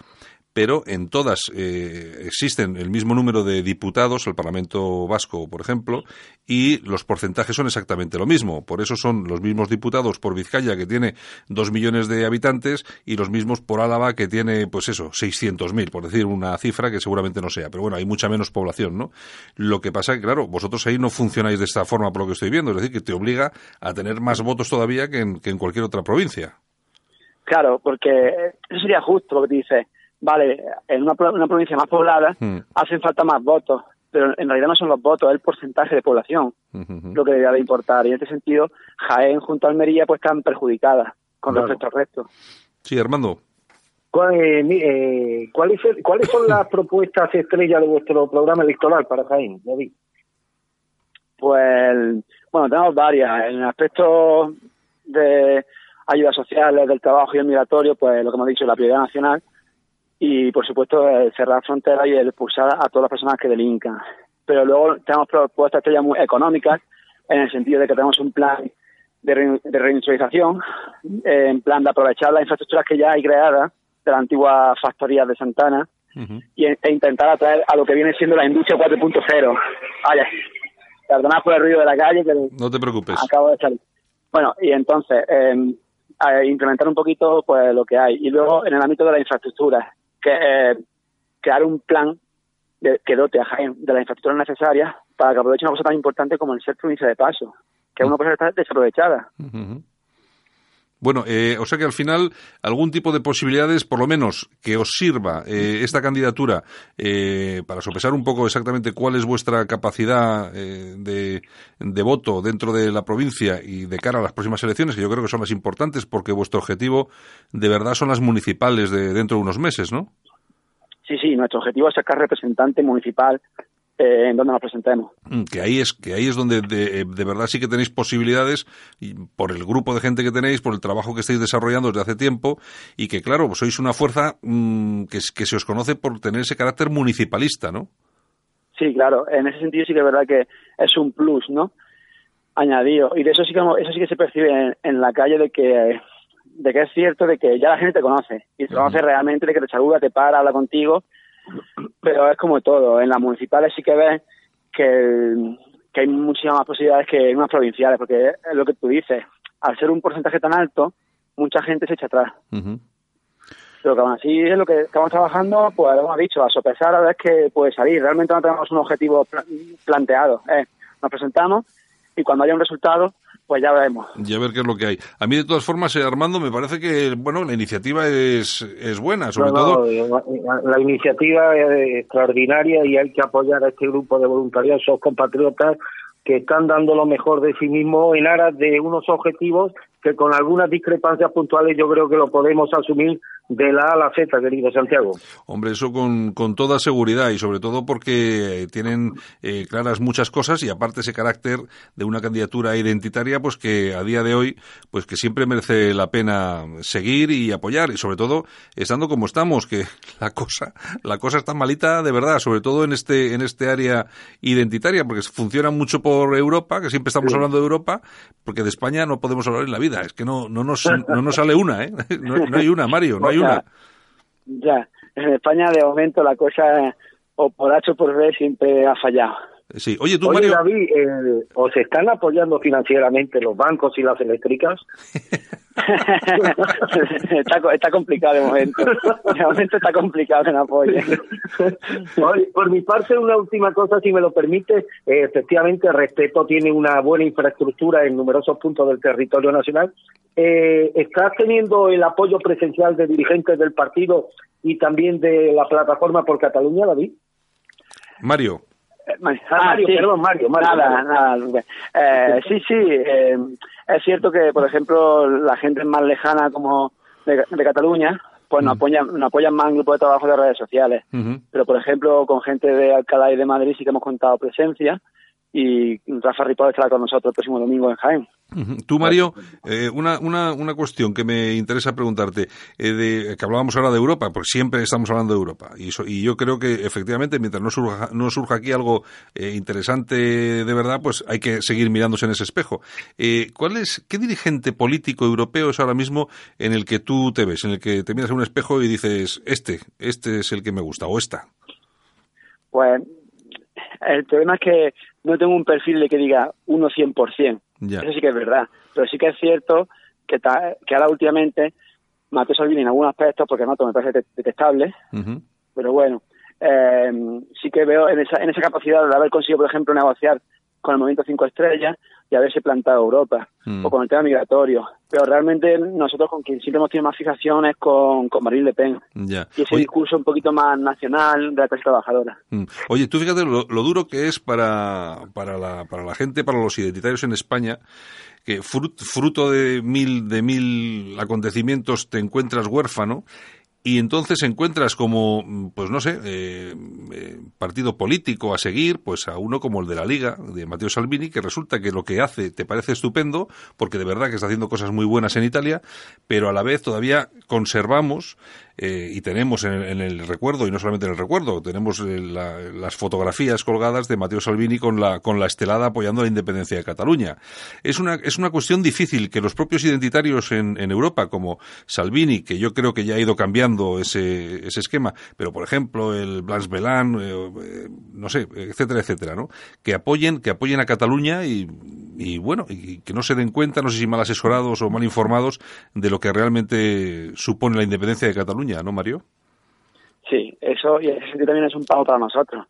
pero en todas eh, existen el mismo número de diputados, el Parlamento Vasco, por ejemplo, y los porcentajes son exactamente lo mismo. Por eso son los mismos diputados por Vizcaya, que tiene dos millones de habitantes, y los mismos por Álava, que tiene, pues eso, 600.000, por decir una cifra que seguramente no sea. Pero bueno, hay mucha menos población, ¿no? Lo que pasa es que, claro, vosotros ahí no funcionáis de esta forma por lo que estoy viendo, es decir, que te obliga a tener más votos todavía que en, cualquier otra provincia. Claro, porque eso sería justo lo que te dice vale, en una, provincia más poblada hmm. hacen falta más votos, pero en realidad no son los votos, es el porcentaje de población lo que debería de importar. Y en este sentido, Jaén junto a Almería pues están perjudicadas con respecto al resto. Sí, Armando. Eh, ¿cuáles, ¿Cuáles son las [LAUGHS] propuestas estrellas de vuestro programa electoral para Jaén, David? Pues, bueno, tenemos varias. En el aspecto de ayudas sociales, del trabajo y el migratorio, pues lo que hemos dicho, la prioridad nacional y por supuesto eh, cerrar fronteras y expulsar a todas las personas que delincan. Pero luego tenemos propuestas estrellas muy económicas en el sentido de que tenemos un plan de, reindustrialización, eh, en plan de aprovechar las infraestructuras que ya hay creadas de la antigua factoría de Santana y, e intentar atraer a lo que viene siendo la industria 4.0. Vaya, perdonad por el ruido de la calle, que no te preocupes. Acabo de salir. Bueno, y entonces, eh, implementar un poquito pues lo que hay. Y luego en el ámbito de la infraestructura, que eh, crear un plan de, que dote a Jaén de la infraestructura necesaria para que aproveche una cosa tan importante como el ser provincia de paso, que es una cosa que está desaprovechada. Bueno, eh, o sea que al final algún tipo de posibilidades, por lo menos, que os sirva eh, esta candidatura eh, para sopesar un poco exactamente cuál es vuestra capacidad de, de, voto dentro de la provincia y de cara a las próximas elecciones, que yo creo que son las importantes porque vuestro objetivo de verdad son las municipales de dentro de unos meses, ¿no? Sí, sí, nuestro objetivo es sacar representante municipal eh, en donde nos presentemos. Mm, que ahí es que ahí es donde de, verdad sí que tenéis posibilidades por el grupo de gente que tenéis, por el trabajo que estáis desarrollando desde hace tiempo y que claro, sois una fuerza mm, que, que se os conoce por tener ese carácter municipalista, ¿no? Sí, claro. En ese sentido sí que es verdad que es un plus, ¿no? Añadido y de eso sí que eso sí que se percibe en, la calle de que de que es cierto de que ya la gente te conoce y te conoce realmente de que te saluda, te para, habla contigo pero es como todo. En las municipales sí que ves que, hay muchísimas más posibilidades que en unas provinciales, porque es lo que tú dices. Al ser un porcentaje tan alto, mucha gente se echa atrás. Pero que aún así es lo que estamos trabajando, pues lo hemos dicho, a sopesar a ver que puede salir. Realmente no tenemos un objetivo planteado. Eh, nos presentamos y cuando haya un resultado, pues ya veremos. Ya ver qué es lo que hay. A mí, de todas formas, eh, Armando, me parece que, bueno, la iniciativa es, es buena, sobre todo. la, iniciativa es extraordinaria y hay que apoyar a este grupo de voluntarios, esos compatriotas que están dando lo mejor de sí mismos en aras de unos objetivos que con algunas discrepancias puntuales yo creo que lo podemos asumir de la A a la Z, querido Santiago. Hombre, eso con, con toda seguridad y sobre todo porque tienen eh, claras muchas cosas y aparte ese carácter de una candidatura identitaria, pues que a día de hoy, pues que siempre merece la pena seguir y apoyar y sobre todo estando como estamos, que [LAUGHS] la cosa, la cosa está malita de verdad, sobre todo en este, en este área identitaria, porque funciona mucho por Europa, que siempre estamos hablando de Europa, porque de España no podemos hablar en la vida, es que no, no nos, no nos sale una, ¿eh? [LAUGHS] No, no hay una, Mario, no hay ya, en España de momento la cosa, o por H o por B, siempre ha fallado. Sí. Oye, tú, Oye, David, eh, ¿os están apoyando financieramente los bancos y las eléctricas? [LAUGHS] está, está, complicado de momento. De momento está complicado en apoyo. Oye, por mi parte, una última cosa, si me lo permite. Eh, efectivamente, Respeto tiene una buena infraestructura en numerosos puntos del territorio nacional. Eh, ¿Estás teniendo el apoyo presencial de dirigentes del partido y también de la plataforma por Cataluña, David? Mario. Ah, Mario, perdón, Mario, Nada, nada. Eh, sí, sí, eh, es cierto que, por ejemplo, la gente más lejana como de, Cataluña, pues nos, apoyan, nos apoyan más en grupos de trabajo de redes sociales. Pero, por ejemplo, con gente de Alcalá y de Madrid sí que hemos contado presencia y Rafa Ripoll estará con nosotros el próximo domingo en Jaén. Tú, Mario, eh, una, una, una cuestión que me interesa preguntarte, eh, de, que hablábamos ahora de Europa, porque siempre estamos hablando de Europa, y, y yo creo que efectivamente, mientras no surja, no surja aquí algo eh, interesante de verdad, pues hay que seguir mirándose en ese espejo. ¿cuál es, ¿Qué dirigente político europeo es ahora mismo en el que tú te ves, en el que te miras en un espejo y dices, este, este es el que me gusta, o esta? Pues el problema es que no tengo un perfil de que diga uno 100%. Eso sí que es verdad. Pero sí que es cierto que, que ahora últimamente Mateo Salvini en algunos aspectos, porque no me parece detestable, pero bueno, eh, sí que veo en esa, en esa capacidad de haber conseguido, por ejemplo, negociar con el Movimiento Cinco Estrellas y haberse plantado Europa, mm. o con el tema migratorio. Pero realmente nosotros con quien siempre hemos tenido más fijaciones con, con Marine Le Pen. Y ese discurso un poquito más nacional de la clase trabajadora. Mm. Oye, tú fíjate lo, duro que es para, para, la, para la gente, para los identitarios en España, que fruto de mil, de mil acontecimientos te encuentras huérfano y entonces encuentras como, pues no sé, eh, eh, partido político a seguir, pues a uno como el de la Liga, de Matteo Salvini, que resulta que lo que hace te parece estupendo, porque de verdad que está haciendo cosas muy buenas en Italia, pero a la vez todavía conservamos eh, y tenemos en, el recuerdo, y no solamente en el recuerdo, tenemos eh, las fotografías colgadas de Matteo Salvini con la, con la estelada apoyando la independencia de Cataluña. Es una, es una cuestión difícil que los propios identitarios en, en Europa, como Salvini, que yo creo que ya ha ido cambiando ese, ese esquema, pero por ejemplo el Blanche Belan, eh, no sé, etcétera, etcétera, ¿no? Que apoyen, que apoyen a Cataluña y y bueno, y que no se den cuenta, no sé si mal asesorados o mal informados, de lo que realmente supone la independencia de Cataluña, ¿no, Mario? Sí, eso y ese también es un pago para nosotros.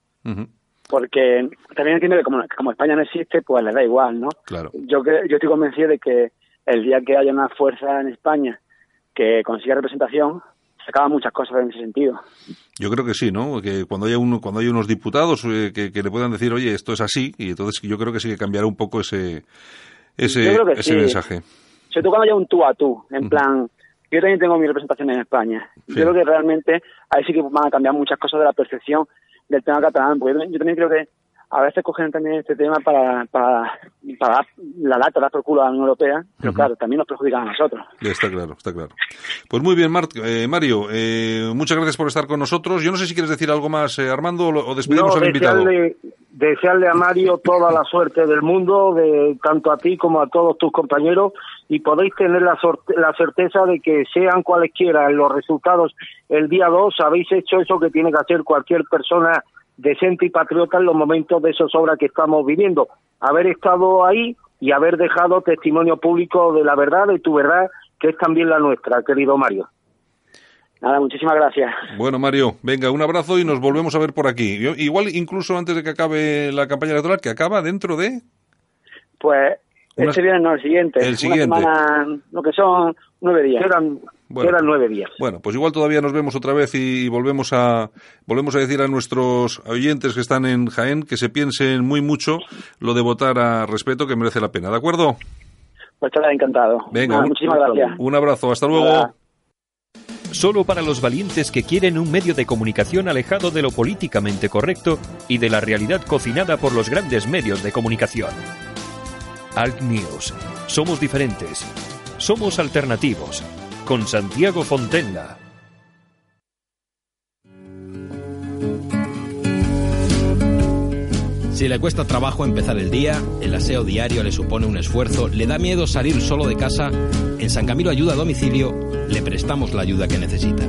Porque también entiendo que como, como, España no existe, pues le da igual, ¿no? Claro. Yo, yo estoy convencido de que el día que haya una fuerza en España que consiga representación, se acaban muchas cosas en ese sentido. Yo creo que sí, ¿no? Que cuando haya uno, cuando hay unos diputados eh, que, le puedan decir, oye, esto es así, y entonces yo creo que sí que cambiará un poco ese ese, ese mensaje. Sobre todo cuando haya un tú a tú, en plan, yo también tengo mi representación en España. Yo creo que realmente ahí sí que van a cambiar muchas cosas de la percepción del tema catalán, porque yo también creo que a veces cogen también este tema para, para, para la lata, dar por culo a la Unión Europea, pero claro, también nos perjudican a nosotros. Está claro, está claro. Pues muy bien, eh, Mario, eh, muchas gracias por estar con nosotros. Yo no sé si quieres decir algo más, eh, Armando, o despedimos al invitado. Desearle a Mario toda la suerte del mundo, de tanto a ti como a todos tus compañeros, y podéis tener la, la certeza de que sean cualesquiera los resultados el día 2, habéis hecho eso que tiene que hacer cualquier persona decente y patriota en los momentos de zozobra que estamos viviendo. Haber estado ahí y haber dejado testimonio público de la verdad, de tu verdad, que es también la nuestra, querido Mario. Nada, muchísimas gracias. Bueno, Mario, venga, un abrazo y nos volvemos a ver por aquí. igual, incluso antes de que acabe la campaña electoral, que acaba dentro de... Pues este viernes no, el siguiente. El siguiente. lo que son nueve días. Eran bueno, nueve días. Bueno, pues igual todavía nos vemos otra vez y, volvemos a volvemos a decir a nuestros oyentes que están en Jaén que se piensen muy mucho lo de votar a respeto que merece la pena, ¿de acuerdo? Pues estará encantado. Venga, muchísimas gracias. Un abrazo, hasta luego. Solo para los valientes que quieren un medio de comunicación alejado de lo políticamente correcto y de la realidad cocinada por los grandes medios de comunicación. Alt News. Somos diferentes. Somos alternativos con Santiago Fontenla. Si le cuesta trabajo empezar el día, el aseo diario le supone un esfuerzo, le da miedo salir solo de casa, en San Camilo Ayuda a Domicilio le prestamos la ayuda que necesita.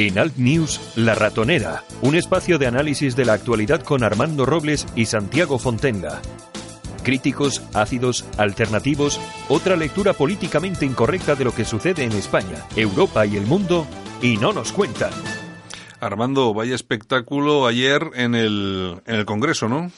En Alt News, La Ratonera, un espacio de análisis de la actualidad con Armando Robles y Santiago Fontenga. Críticos, ácidos, alternativos, otra lectura políticamente incorrecta de lo que sucede en España, Europa y el mundo, y no nos cuentan. Armando, vaya espectáculo ayer en el, en el Congreso, ¿no?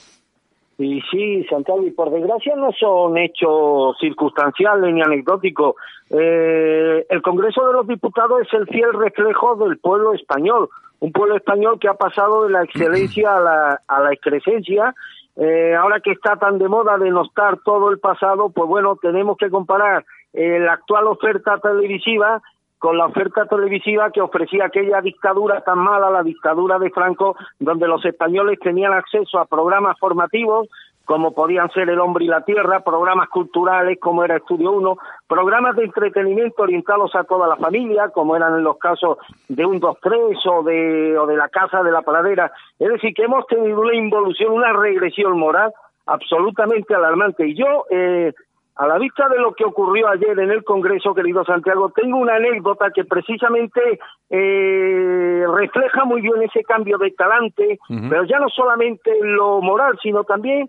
Y sí, Santiago, y por desgracia no son hechos circunstanciales ni anecdóticos. Eh, el Congreso de los Diputados es el fiel reflejo del pueblo español, un pueblo español que ha pasado de la excelencia a la, a la excrescencia. Eh, ahora que está tan de moda denostar todo el pasado, pues bueno, tenemos que comparar eh, la actual oferta televisiva con la oferta televisiva que ofrecía aquella dictadura tan mala, la dictadura de Franco, donde los españoles tenían acceso a programas formativos como podían ser El Hombre y la Tierra, programas culturales como era Estudio 1, programas de entretenimiento orientados a toda la familia, como eran en los casos de Un 2 3 o de, o de La Casa de la Pradera. Es decir, que hemos tenido una involución, una regresión moral absolutamente alarmante. Y yo eh, a la vista de lo que ocurrió ayer en el Congreso, querido Santiago, tengo una anécdota que precisamente eh, refleja muy bien ese cambio de talante, pero ya no solamente en lo moral, sino también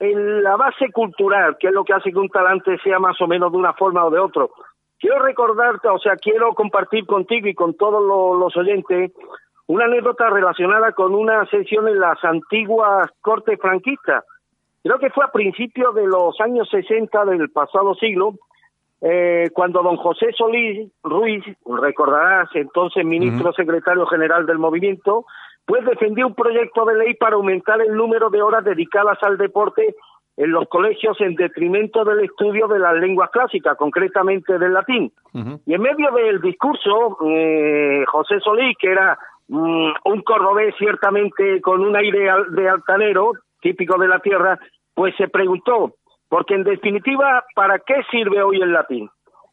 en la base cultural, que es lo que hace que un talante sea más o menos de una forma o de otro. Quiero recordarte, o sea, quiero compartir contigo y con todos los oyentes una anécdota relacionada con una sesión en las antiguas cortes franquistas Creo que fue a principios de los años 60 del pasado siglo, eh, cuando don José Solís Ruiz, recordarás, entonces ministro secretario general del movimiento, pues defendió un proyecto de ley para aumentar el número de horas dedicadas al deporte en los colegios en detrimento del estudio de las lenguas clásicas, concretamente del latín. Y en medio del discurso, eh, José Solís, que era mm, un cordobés ciertamente con un aire de altanero, típico de la tierra, pues se preguntó, porque en definitiva, ¿para qué sirve hoy el latín?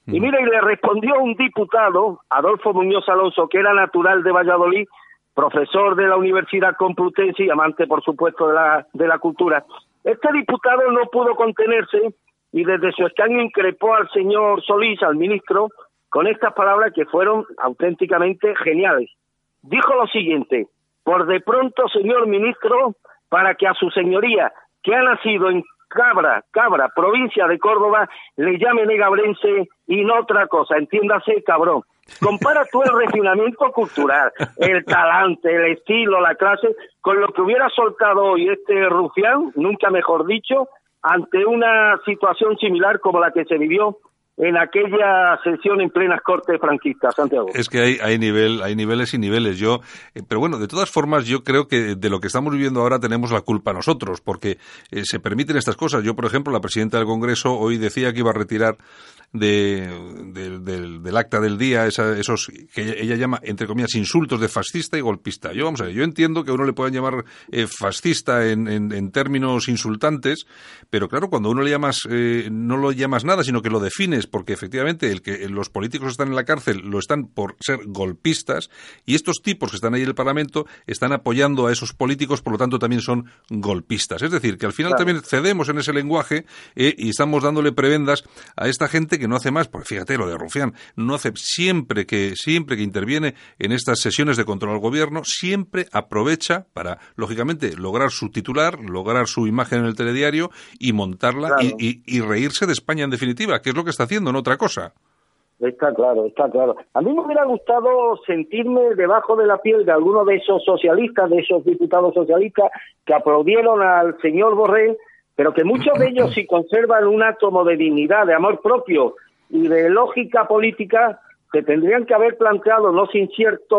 Y mira, y le respondió un diputado, Adolfo Muñoz Alonso, que era natural de Valladolid, profesor de la Universidad Complutense y amante, por supuesto, de la, de la cultura. Este diputado no pudo contenerse y desde su escaño increpó al señor Solís, al ministro, con estas palabras que fueron auténticamente geniales. Dijo lo siguiente, por de pronto, señor ministro, para que a su señoría, que ha nacido en Cabra, Cabra, provincia de Córdoba, le llame negabrense y no otra cosa, entiéndase cabrón. Compara tú el refinamiento cultural, el talante, el estilo, la clase, con lo que hubiera soltado hoy este rufián, nunca mejor dicho, ante una situación similar como la que se vivió en aquella sesión en plenas cortes franquistas, Santiago. Es que hay, nivel, hay niveles y niveles. Yo, eh, pero bueno, de todas formas, yo creo que de lo que estamos viviendo ahora tenemos la culpa nosotros, porque eh, se permiten estas cosas. Yo, por ejemplo, la presidenta del Congreso hoy decía que iba a retirar de, del acta del día esos que ella, llama, entre comillas, insultos de fascista y golpista. Yo, vamos a ver, yo entiendo que uno le puedan llamar eh, fascista en, en, términos insultantes, pero claro, cuando uno le llamas, no lo llamas nada, sino que lo defines porque efectivamente el que los políticos están en la cárcel lo están por ser golpistas y estos tipos que están ahí en el Parlamento están apoyando a esos políticos, por lo tanto también son golpistas. Es decir, que al final también cedemos en ese lenguaje eh, y estamos dándole prebendas a esta gente que no hace más, porque fíjate lo de Rufián, no hace siempre que siempre que interviene en estas sesiones de control al gobierno, siempre aprovecha para lógicamente lograr su titular, lograr su imagen en el telediario y montarla y, y reírse de España en definitiva, que es lo que está haciendo haciendo, otra cosa. Está claro, está claro. A mí me hubiera gustado sentirme debajo de la piel de alguno de esos socialistas, de esos diputados socialistas que aplaudieron al señor Borrell, pero que muchos de ellos si [LAUGHS] conservan un átomo de dignidad, de amor propio y de lógica política, que tendrían que haber planteado, no sin cierto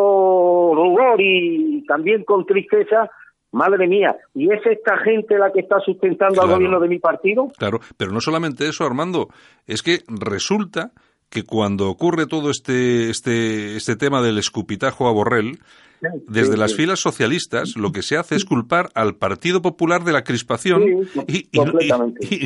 rubor y también con tristeza, Madre mía, ¿y es esta gente la que está sustentando al gobierno de mi partido? Claro, pero no solamente eso, Armando, es que resulta que cuando ocurre todo este, este, este tema del escupitajo a Borrell, desde las filas socialistas lo que se hace es culpar al Partido Popular de la crispación y,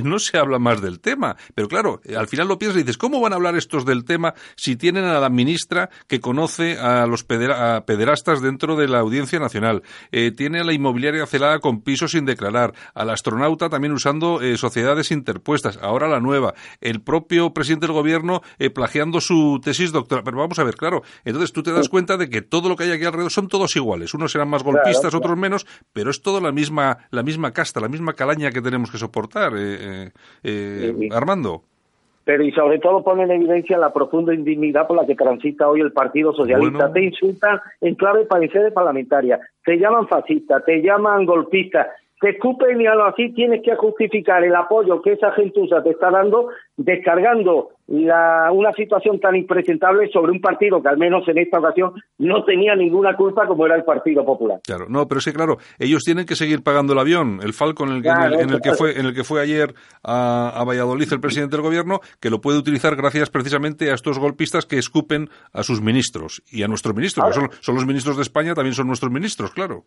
no se habla más del tema. Pero claro, al final lo piensas y dices, ¿cómo van a hablar estos del tema si tienen a la ministra que conoce a los pederastas dentro de la Audiencia Nacional? Eh, tiene a la inmobiliaria celada con pisos sin declarar, al astronauta también usando eh, sociedades interpuestas, ahora la nueva, el propio presidente del gobierno eh, plagiando su tesis doctoral. Pero vamos a ver, claro, entonces tú te das cuenta de que todo lo que hay aquí alrededor son todos iguales. Unos serán más golpistas, otros menos, pero es todo la misma, la misma casta, la misma calaña que tenemos que soportar, eh, eh, eh Armando. Pero y sobre todo pone en evidencia la profunda indignidad por la que transita hoy el Partido Socialista. Te insultan en clave de parlamentaria, te llaman fascista, te llaman golpista, te escupen y algo así tienes que justificar el apoyo que esa gentuza te está dando descargando la, una situación tan impresentable sobre un partido que al menos en esta ocasión no tenía ninguna culpa como era el Partido Popular. Claro, no, pero sí, claro, ellos tienen que seguir pagando el avión, el Falcon en el, que, en el, que fue en el que fue ayer a, a, Valladolid el presidente del gobierno, que lo puede utilizar gracias precisamente a estos golpistas que escupen a sus ministros y a nuestros ministros, que son, son los ministros de España, también son nuestros ministros, claro.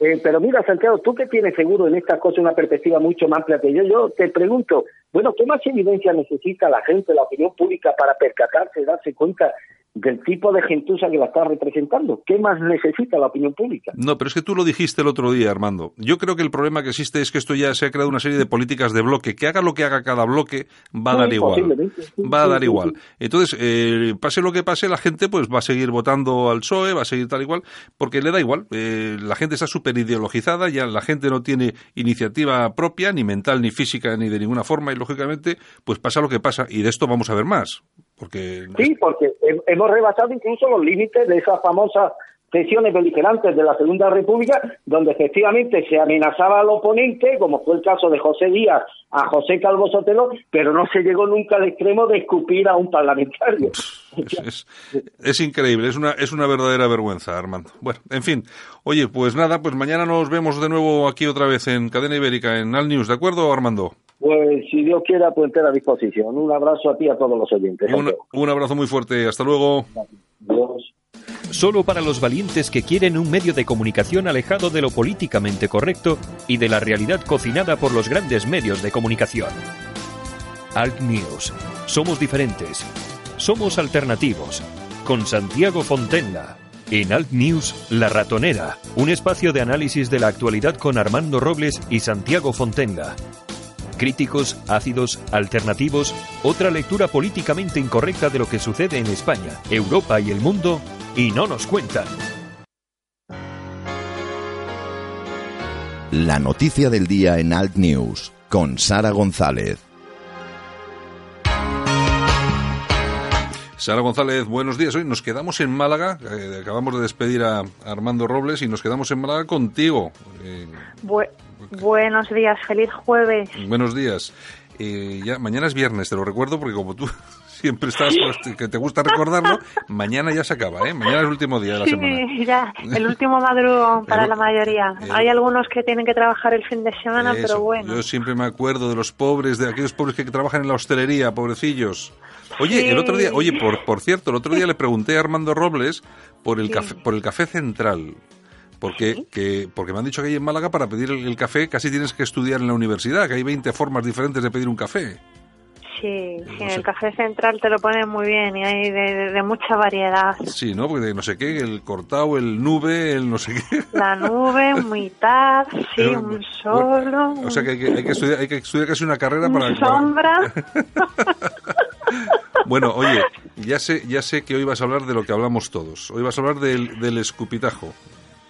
Eh, pero mira, Santiago, tú que tienes seguro en estas cosas una perspectiva mucho más amplia que yo, yo te pregunto, bueno, ¿qué más evidencia necesita la gente, la opinión pública para percatarse, darse cuenta del tipo de gentuza que la está representando. ¿Qué más necesita la opinión pública? No, pero es que tú lo dijiste el otro día, Armando. Yo creo que el problema que existe es que esto ya se ha creado una serie de políticas de bloque. Que haga lo que haga cada bloque, va a dar igual. va a dar igual. Entonces, eh, pase lo que pase, la gente pues va a seguir votando al PSOE, va a seguir tal igual, porque le da igual. Eh, la gente está súper ideologizada, ya la gente no tiene iniciativa propia, ni mental, ni física, ni de ninguna forma, y lógicamente, pues pasa lo que pasa. Y de esto vamos a ver más. Porque... Sí, porque hemos rebasado incluso los límites de esas famosas sesiones beligerantes de la Segunda República, donde efectivamente se amenazaba al oponente, como fue el caso de José Díaz a José Calvo Sotelo, pero no se llegó nunca al extremo de escupir a un parlamentario. [LAUGHS] Es, increíble, es una, es una verdadera vergüenza, Armando. Bueno, en fin, oye, pues nada, pues mañana nos vemos de nuevo aquí otra vez en Cadena Ibérica, en Al News, ¿de acuerdo, Armando? Pues si Dios quiera, pues a disposición. Un abrazo a ti y a todos los oyentes. Un, abrazo muy fuerte. Hasta luego. Dios. Solo para los valientes que quieren un medio de comunicación alejado de lo políticamente correcto y de la realidad cocinada por los grandes medios de comunicación. Alt News. Somos diferentes. Somos alternativos. Con Santiago Fontenla. En Alt News, La Ratonera, un espacio de análisis de la actualidad con Armando Robles y Santiago Fontenla. Críticos, ácidos, alternativos, otra lectura políticamente incorrecta de lo que sucede en España, Europa y el mundo, y no nos cuentan. La noticia del día en Alt News, con Sara González. Sara González, buenos días. Hoy nos quedamos en Málaga. Eh, acabamos de despedir a Armando Robles y nos quedamos en Málaga contigo. Eh, buenos días, feliz jueves. Buenos días. Eh, ya mañana es viernes, te lo recuerdo porque como tú [LAUGHS] siempre estás, pues, que te gusta recordarlo, mañana ya se acaba, ¿eh? Mañana es el último día de la semana. Sí, [LAUGHS] ya, el último madrugón para la mayoría. Hay algunos que tienen que trabajar el fin de semana, pero bueno. Yo siempre me acuerdo de los pobres, de aquellos pobres que trabajan en la hostelería, pobrecillos. Oye, el otro día, oye, por, por cierto, el otro día le pregunté a Armando Robles por el café, por el café central. Porque, que, porque me han dicho que ahí en Málaga para pedir el, café casi tienes que estudiar en la universidad, que hay 20 formas diferentes de pedir un café. Sí, sí, el café central te lo ponen muy bien y hay de, mucha variedad. Sí, ¿no? Porque no sé qué, el cortado, el nube, el no sé qué. La nube, mitad, [LAUGHS] sí, un solo. o sea que hay que, hay que, estudiar, hay que estudiar casi una carrera para... Sombra. [LAUGHS] Bueno, oye, [LAUGHS] ya sé, ya sé que hoy vas a hablar de lo que hablamos todos. Hoy vas a hablar del, del escupitajo.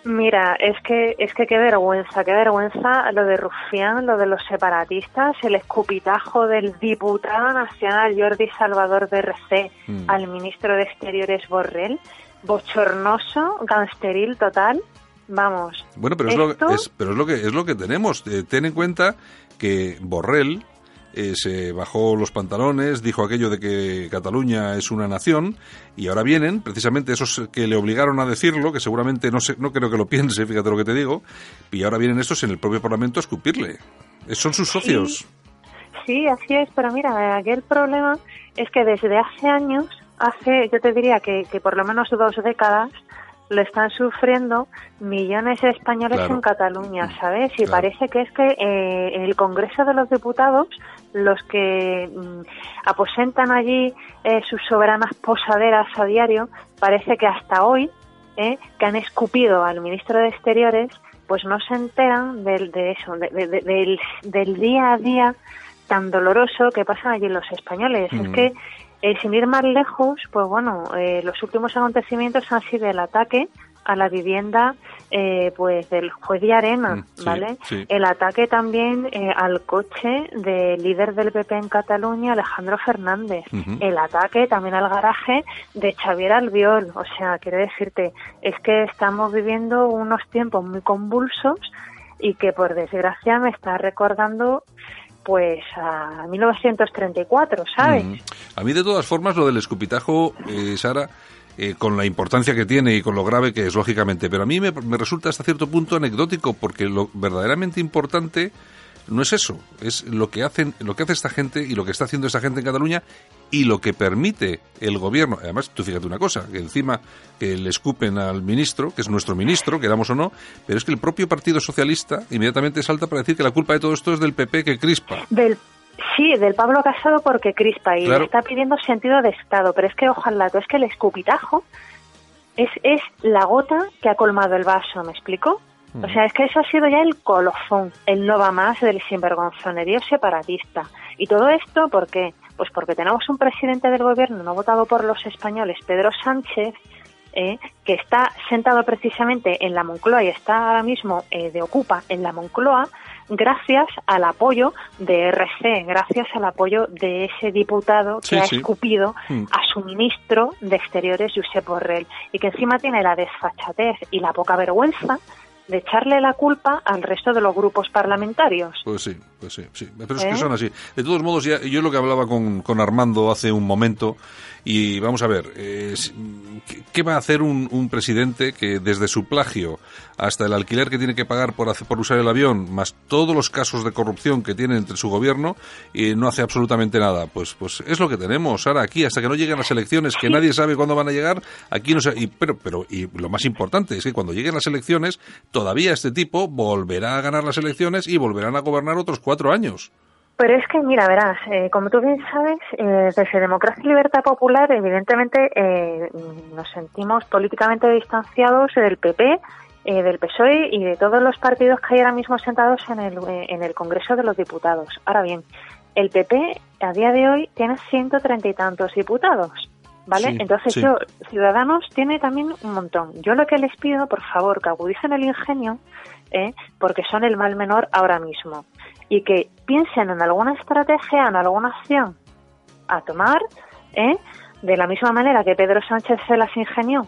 Mira, es que es que qué vergüenza, qué vergüenza lo de Rufián, lo de los separatistas, el escupitajo del diputado nacional Jordi Salvador de RC mm. al ministro de Exteriores Borrell, bochornoso, gangsteril total. Vamos. Bueno, pero es, lo, es, pero es lo que es lo que tenemos. Eh, ten en cuenta que Borrell eh, se bajó los pantalones, dijo aquello de que Cataluña es una nación y ahora vienen precisamente esos que le obligaron a decirlo, que seguramente no, sé, no creo que lo piense, fíjate lo que te digo, y ahora vienen estos en el propio Parlamento a escupirle. Son sus socios. Sí, así es, pero mira, aquí el problema es que desde hace años, hace, yo te diría que, que por lo menos dos décadas, lo están sufriendo millones de españoles en Cataluña, ¿sabes? Y parece que es que eh, el Congreso de los Diputados, los que mm, aposentan allí eh, sus soberanas posaderas a diario, parece que hasta hoy, eh, que han escupido al ministro de Exteriores, pues no se enteran del, de eso, del, del, día a día tan doloroso que pasan allí los españoles. Es mm. que eh, sin ir más lejos, pues bueno, eh, los últimos acontecimientos han sido el ataque a la vivienda eh, pues del juez de Arena, mm, ¿vale? El ataque también al coche del líder del PP en Cataluña, Alejandro Fernández. El ataque también al garaje de Xavier Albiol. O sea, quiero decirte, es que estamos viviendo unos tiempos muy convulsos y que por desgracia me está recordando pues a 1934, ¿sabes? A mí de todas formas lo del escupitajo, eh, Sara, eh, con la importancia que tiene y con lo grave que es, lógicamente, pero a mí me, me resulta hasta cierto punto anecdótico porque lo verdaderamente importante no es eso, es lo que hacen, lo que hace esta gente y lo que está haciendo esta gente en Cataluña y lo que permite el gobierno. Además, tú fíjate una cosa, que encima que le escupen al ministro, que es nuestro ministro, queramos o no, pero es que el propio Partido Socialista inmediatamente salta para decir que la culpa de todo esto es del PP que crispa. Sí, del Pablo Casado porque crispa y le está pidiendo sentido de Estado, pero es que ojalá, es que el escupitajo es, es la gota que ha colmado el vaso, ¿me explico? O sea, es que eso ha sido ya el colofón, el no va más del sinvergonzonerío separatista. Y todo esto, ¿por qué? Pues porque tenemos un presidente del gobierno no votado por los españoles, Pedro Sánchez, eh, que está sentado precisamente en la Moncloa y está ahora mismo eh, de ocupa en la Moncloa gracias al apoyo de RC, gracias al apoyo de ese diputado que ha escupido mm. a su ministro de Exteriores, Josep Borrell, y que encima tiene la desfachatez y la poca vergüenza de echarle la culpa al resto de los grupos parlamentarios. Pues sí, pues sí, sí. Pero es que ¿Eh? son así. De todos modos, ya, yo lo que hablaba con, con Armando hace un momento, y vamos a ver, eh, ¿qué va a hacer un, un, presidente que desde su plagio hasta el alquiler que tiene que pagar por, hacer, por usar el avión, más todos los casos de corrupción que tiene entre su gobierno, y no hace absolutamente nada? Pues, pues es lo que tenemos ahora aquí, hasta que no lleguen las elecciones, que nadie sabe cuándo van a llegar, aquí no sé, y, pero, pero y lo más importante es que cuando lleguen las elecciones, todavía este tipo volverá a ganar las elecciones y volverán a gobernar otros cuatro años. Pero es que, mira, verás, eh, como tú bien sabes, eh, desde Democracia y Libertad Popular, evidentemente, eh, nos sentimos políticamente distanciados del PP, eh, del PSOE y de todos los partidos que hay ahora mismo sentados en el, en el Congreso de los Diputados. Ahora bien, el PP a día de hoy tiene ciento treinta y tantos diputados. ¿Vale? Sí, Entonces sí. yo, Ciudadanos tiene también un montón. Yo lo que les pido, por favor, que agudicen el ingenio, ¿eh? porque son el mal menor ahora mismo. Y que piensen en alguna estrategia, en alguna acción a tomar, ¿eh? de la misma manera que Pedro Sánchez se las ingenió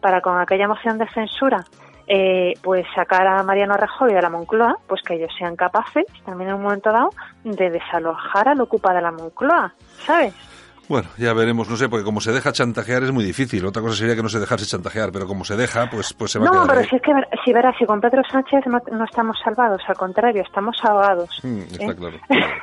para con aquella moción de censura eh, pues sacar a Mariano Rajoy de la Moncloa, pues que ellos sean capaces también en un momento dado de desalojar al ocupa de la Moncloa, ¿sabes? Bueno, ya veremos, no sé, porque como se deja chantajear es muy difícil. Otra cosa sería que no se dejase chantajear, pero como se deja, pues, pues se va a No, quedar pero ahí. si es que ver- si verás, si con Pedro Sánchez no, no estamos salvados, al contrario, estamos ahogados. Mm, está ¿eh? claro,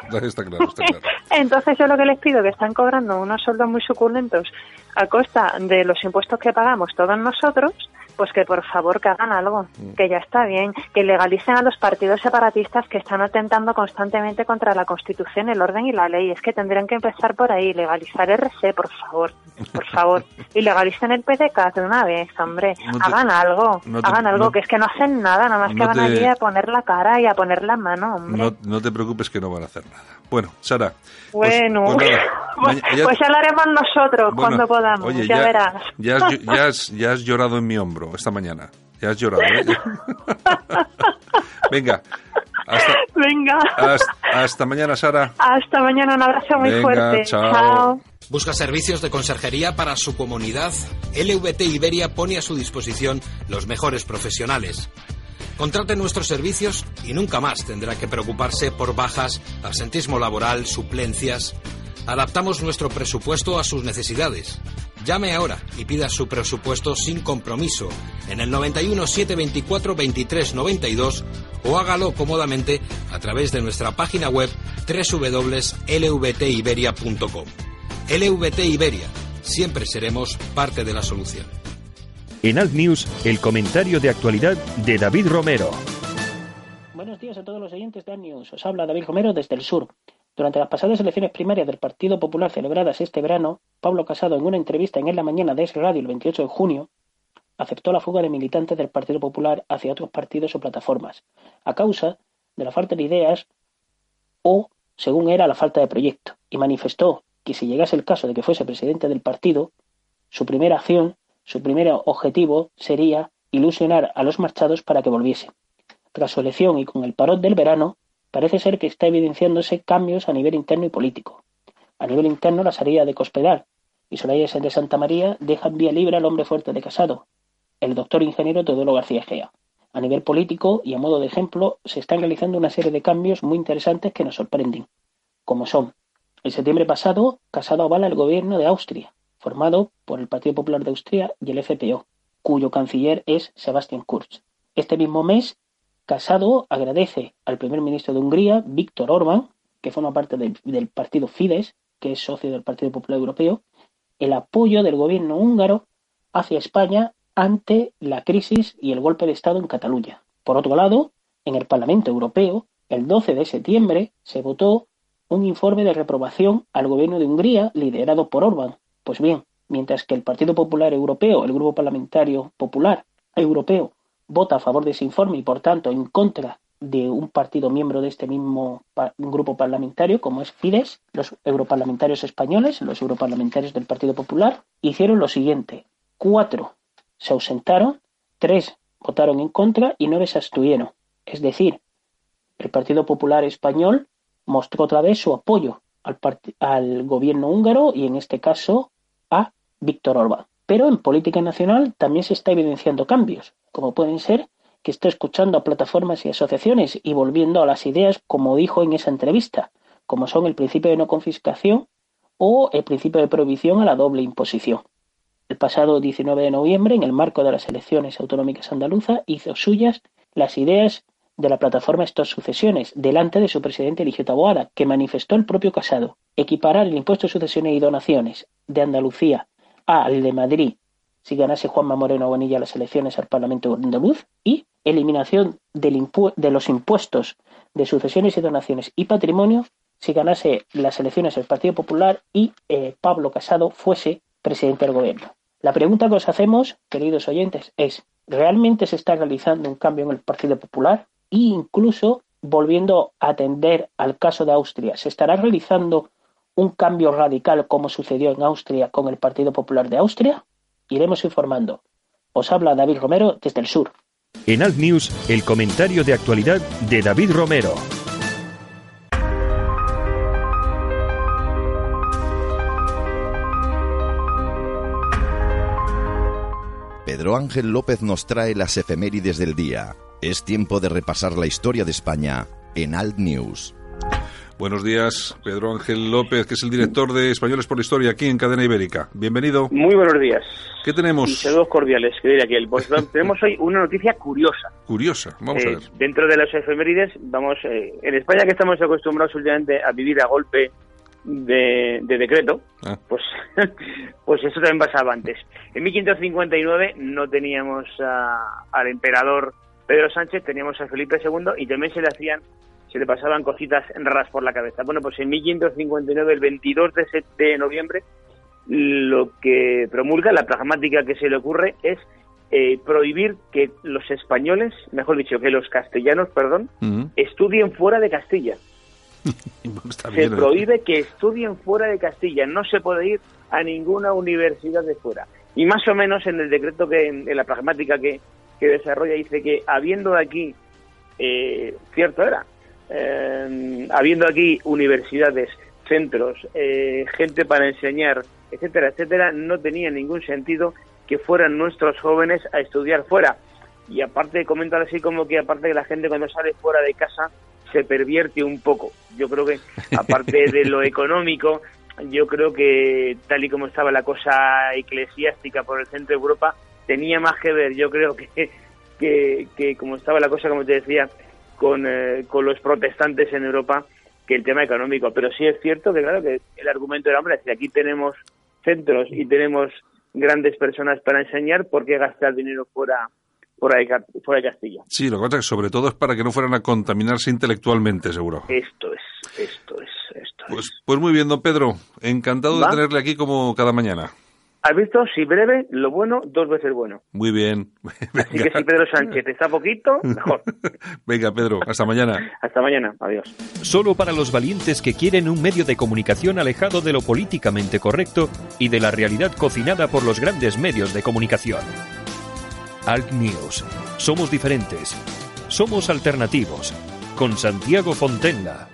claro, está claro, está claro. [LAUGHS] Entonces yo lo que les pido que están cobrando unos sueldos muy suculentos a costa de los impuestos que pagamos todos nosotros, pues que por favor que hagan algo, que ya está bien, que legalicen a los partidos separatistas que están atentando constantemente contra la Constitución, el orden y la ley. Es que tendrían que empezar por ahí, legalizar RC, por favor, por favor, [LAUGHS] y legalicen el PDK de una vez, hombre. No te- hagan algo, no te- hagan algo, no- que es que no hacen nada, nada más que van te- allí a poner la cara y a poner la mano, hombre. No, no te preocupes que no van a hacer nada. Bueno, Sara. pues- Bueno, pues nada, [LAUGHS] [LAUGHS] pues, ya- pues ya lo haremos nosotros bueno, cuando podamos, oye, ya, verás. Ya has, [LAUGHS] ya, has, ya has llorado en mi hombro esta mañana. Ya has llorado, ¿eh? [LAUGHS] Venga. Hasta, Venga, hasta, hasta mañana, Sara. hasta mañana, un abrazo muy Venga, fuerte. chao. ¿Busca servicios de conserjería para su comunidad? LVT Iberia pone a su disposición los mejores profesionales. Contrate nuestros servicios y nunca más tendrá que preocuparse por bajas, absentismo laboral, suplencias. Adaptamos nuestro presupuesto a sus necesidades. Llame ahora y pida su presupuesto sin compromiso en el 91 724 23 92 o hágalo cómodamente a través de nuestra página web www.lvtiberia.com. LVT Iberia, siempre seremos parte de la solución. En Alt News, el comentario de actualidad de David Romero. Buenos días a todos los oyentes de News. Os habla David Romero desde el sur. Durante las pasadas elecciones primarias del Partido Popular celebradas este verano, Pablo Casado, en una entrevista en En la Mañana de Es Radio el 28 de junio, aceptó la fuga de militantes del Partido Popular hacia otros partidos o plataformas, a causa de la falta de ideas o, según era, la falta de proyecto, y manifestó que si llegase el caso de que fuese presidente del partido, su primera acción, su primer objetivo sería ilusionar a los marchados para que volviesen. Tras su elección y con el parón del verano, parece ser que está evidenciándose cambios a nivel interno y político. A nivel interno, la salida de Cospedal y Soraya de Santa María dejan vía libre al hombre fuerte de Casado, el doctor ingeniero Teodoro García Gea. A nivel político y a modo de ejemplo, se están realizando una serie de cambios muy interesantes que nos sorprenden, como son, en septiembre pasado, Casado avala el gobierno de Austria, formado por el Partido Popular de Austria y el FPO, cuyo canciller es Sebastian Kurz. Este mismo mes, Casado agradece al primer ministro de Hungría, Víctor Orbán, que forma parte de- del partido Fidesz, que es socio del Partido Popular Europeo, el apoyo del gobierno húngaro hacia España ante la crisis y el golpe de Estado en Cataluña. Por otro lado, en el Parlamento Europeo, el 12 de septiembre, se votó un informe de reprobación al gobierno de Hungría liderado por Orbán. Pues bien, mientras que el Partido Popular Europeo, el Grupo Parlamentario Popular Europeo, vota a favor de ese informe y por tanto en contra de un partido miembro de este mismo grupo parlamentario, como es Fidesz, los europarlamentarios españoles, los europarlamentarios del Partido Popular, hicieron lo siguiente. Cuatro se ausentaron, tres votaron en contra y nueve se abstuvieron. Es decir, el Partido Popular Español mostró otra vez su apoyo al, al gobierno húngaro y en este caso a Víctor Orbán. Pero en política nacional también se está evidenciando cambios, como pueden ser que está escuchando a plataformas y asociaciones y volviendo a las ideas como dijo en esa entrevista, como son el principio de no confiscación o el principio de prohibición a la doble imposición. El pasado 19 de noviembre, en el marco de las elecciones autonómicas andaluzas, hizo suyas las ideas de la plataforma Estos Sucesiones, delante de su presidente Eligio Taboada, que manifestó el propio Casado, equiparar el impuesto de sucesiones y donaciones de Andalucía al de Madrid si ganase Juanma Moreno Bonilla las elecciones al Parlamento andaluz y eliminación de los impuestos de sucesiones y donaciones y patrimonio si ganase las elecciones el Partido Popular y eh, Pablo Casado fuese presidente del gobierno. La pregunta que os hacemos, queridos oyentes, es, ¿realmente se está realizando un cambio en el Partido Popular? E incluso, volviendo a atender al caso de Austria, ¿se estará realizando un cambio radical como sucedió en Austria con el Partido Popular de Austria? Iremos informando. Os habla David Romero desde el sur. En Alt News, el comentario de actualidad de David Romero. Pedro Ángel López nos trae las efemérides del día. Es tiempo de repasar la historia de España en Alt News. Buenos días, Pedro Ángel López, que es el director de Españoles por la Historia aquí en Cadena Ibérica. Bienvenido. Muy buenos días. ¿Qué tenemos? Y saludos cordiales, que diría aquí. Pues, [LAUGHS] tenemos hoy una noticia curiosa. Curiosa, vamos a Eh, ver. Dentro de las efemérides, vamos, eh, en España que estamos acostumbrados últimamente a vivir a golpe de, de decreto, Ah. pues, [LAUGHS] pues eso también pasaba antes. En 1559 no teníamos a- al emperador Pedro Sánchez, teníamos a Felipe II y también se le hacían, se le pasaban cositas raras por la cabeza. Bueno, pues en 1559, el 22 de, de noviembre, lo que promulga, la pragmática que se le ocurre es eh, prohibir que los españoles, mejor dicho, que los castellanos, perdón, estudien fuera de Castilla. [LAUGHS] Se bien, ¿eh? prohíbe que estudien fuera de Castilla. No se puede ir a ninguna universidad de fuera. Y más o menos en el decreto que, en la pragmática que, que desarrolla, dice que habiendo aquí, eh, cierto era, eh, habiendo aquí universidades, centros, eh, gente para enseñar, etcétera, etcétera, no tenía ningún sentido que fueran nuestros jóvenes a estudiar fuera. Y aparte, comentar así como que aparte que la gente cuando sale fuera de casa se pervierte un poco. Yo creo que, aparte de lo [LAUGHS] económico, yo creo que tal y como estaba la cosa eclesiástica por el centro de Europa, tenía más que ver, yo creo que, que, que como estaba la cosa, como te decía, con, eh, con los protestantes en Europa, que el tema económico. Pero sí es cierto que, claro, que el argumento era, hombre, si aquí tenemos centros y tenemos grandes personas para enseñar, ¿por qué gastar dinero fuera, fuera, de, fuera de Castilla? Sí, lo que pasa es que sobre todo es para que no fueran a contaminarse intelectualmente, seguro. Esto es, esto es, esto es. Pues, pues muy bien, don Pedro. Encantado ¿Va? de tenerle aquí como cada mañana. ¿Has visto? Si breve, lo bueno, dos veces bueno. Muy bien. [LAUGHS] Así que si Pedro Sánchez está poquito, [LAUGHS] mejor. Venga, Pedro, hasta mañana. Hasta mañana. Adiós. Solo para los valientes que quieren un medio de comunicación alejado de lo políticamente correcto y de la realidad cocinada por los grandes medios de comunicación. Alt News. Somos diferentes. Somos alternativos. Con Santiago Fontenla.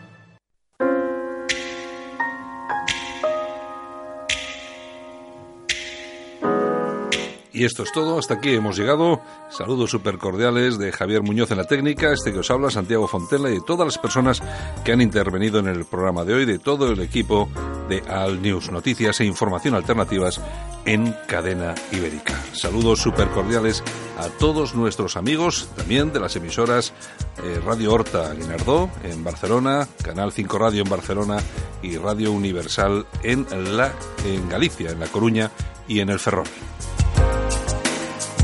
Y esto es todo, hasta aquí hemos llegado. Saludos súper cordiales de Javier Muñoz en la técnica, este que os habla, Santiago Fontela, y de todas las personas que han intervenido en el programa de hoy, de todo el equipo de Al News, noticias e información alternativas en cadena ibérica. Saludos súper cordiales a todos nuestros amigos, también de las emisoras eh, Radio Horta Guinardó en Barcelona, Canal 5 Radio en Barcelona y Radio Universal en, la, en Galicia, en La Coruña y en El Ferrol.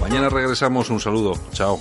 Mañana regresamos. Un saludo. Chao.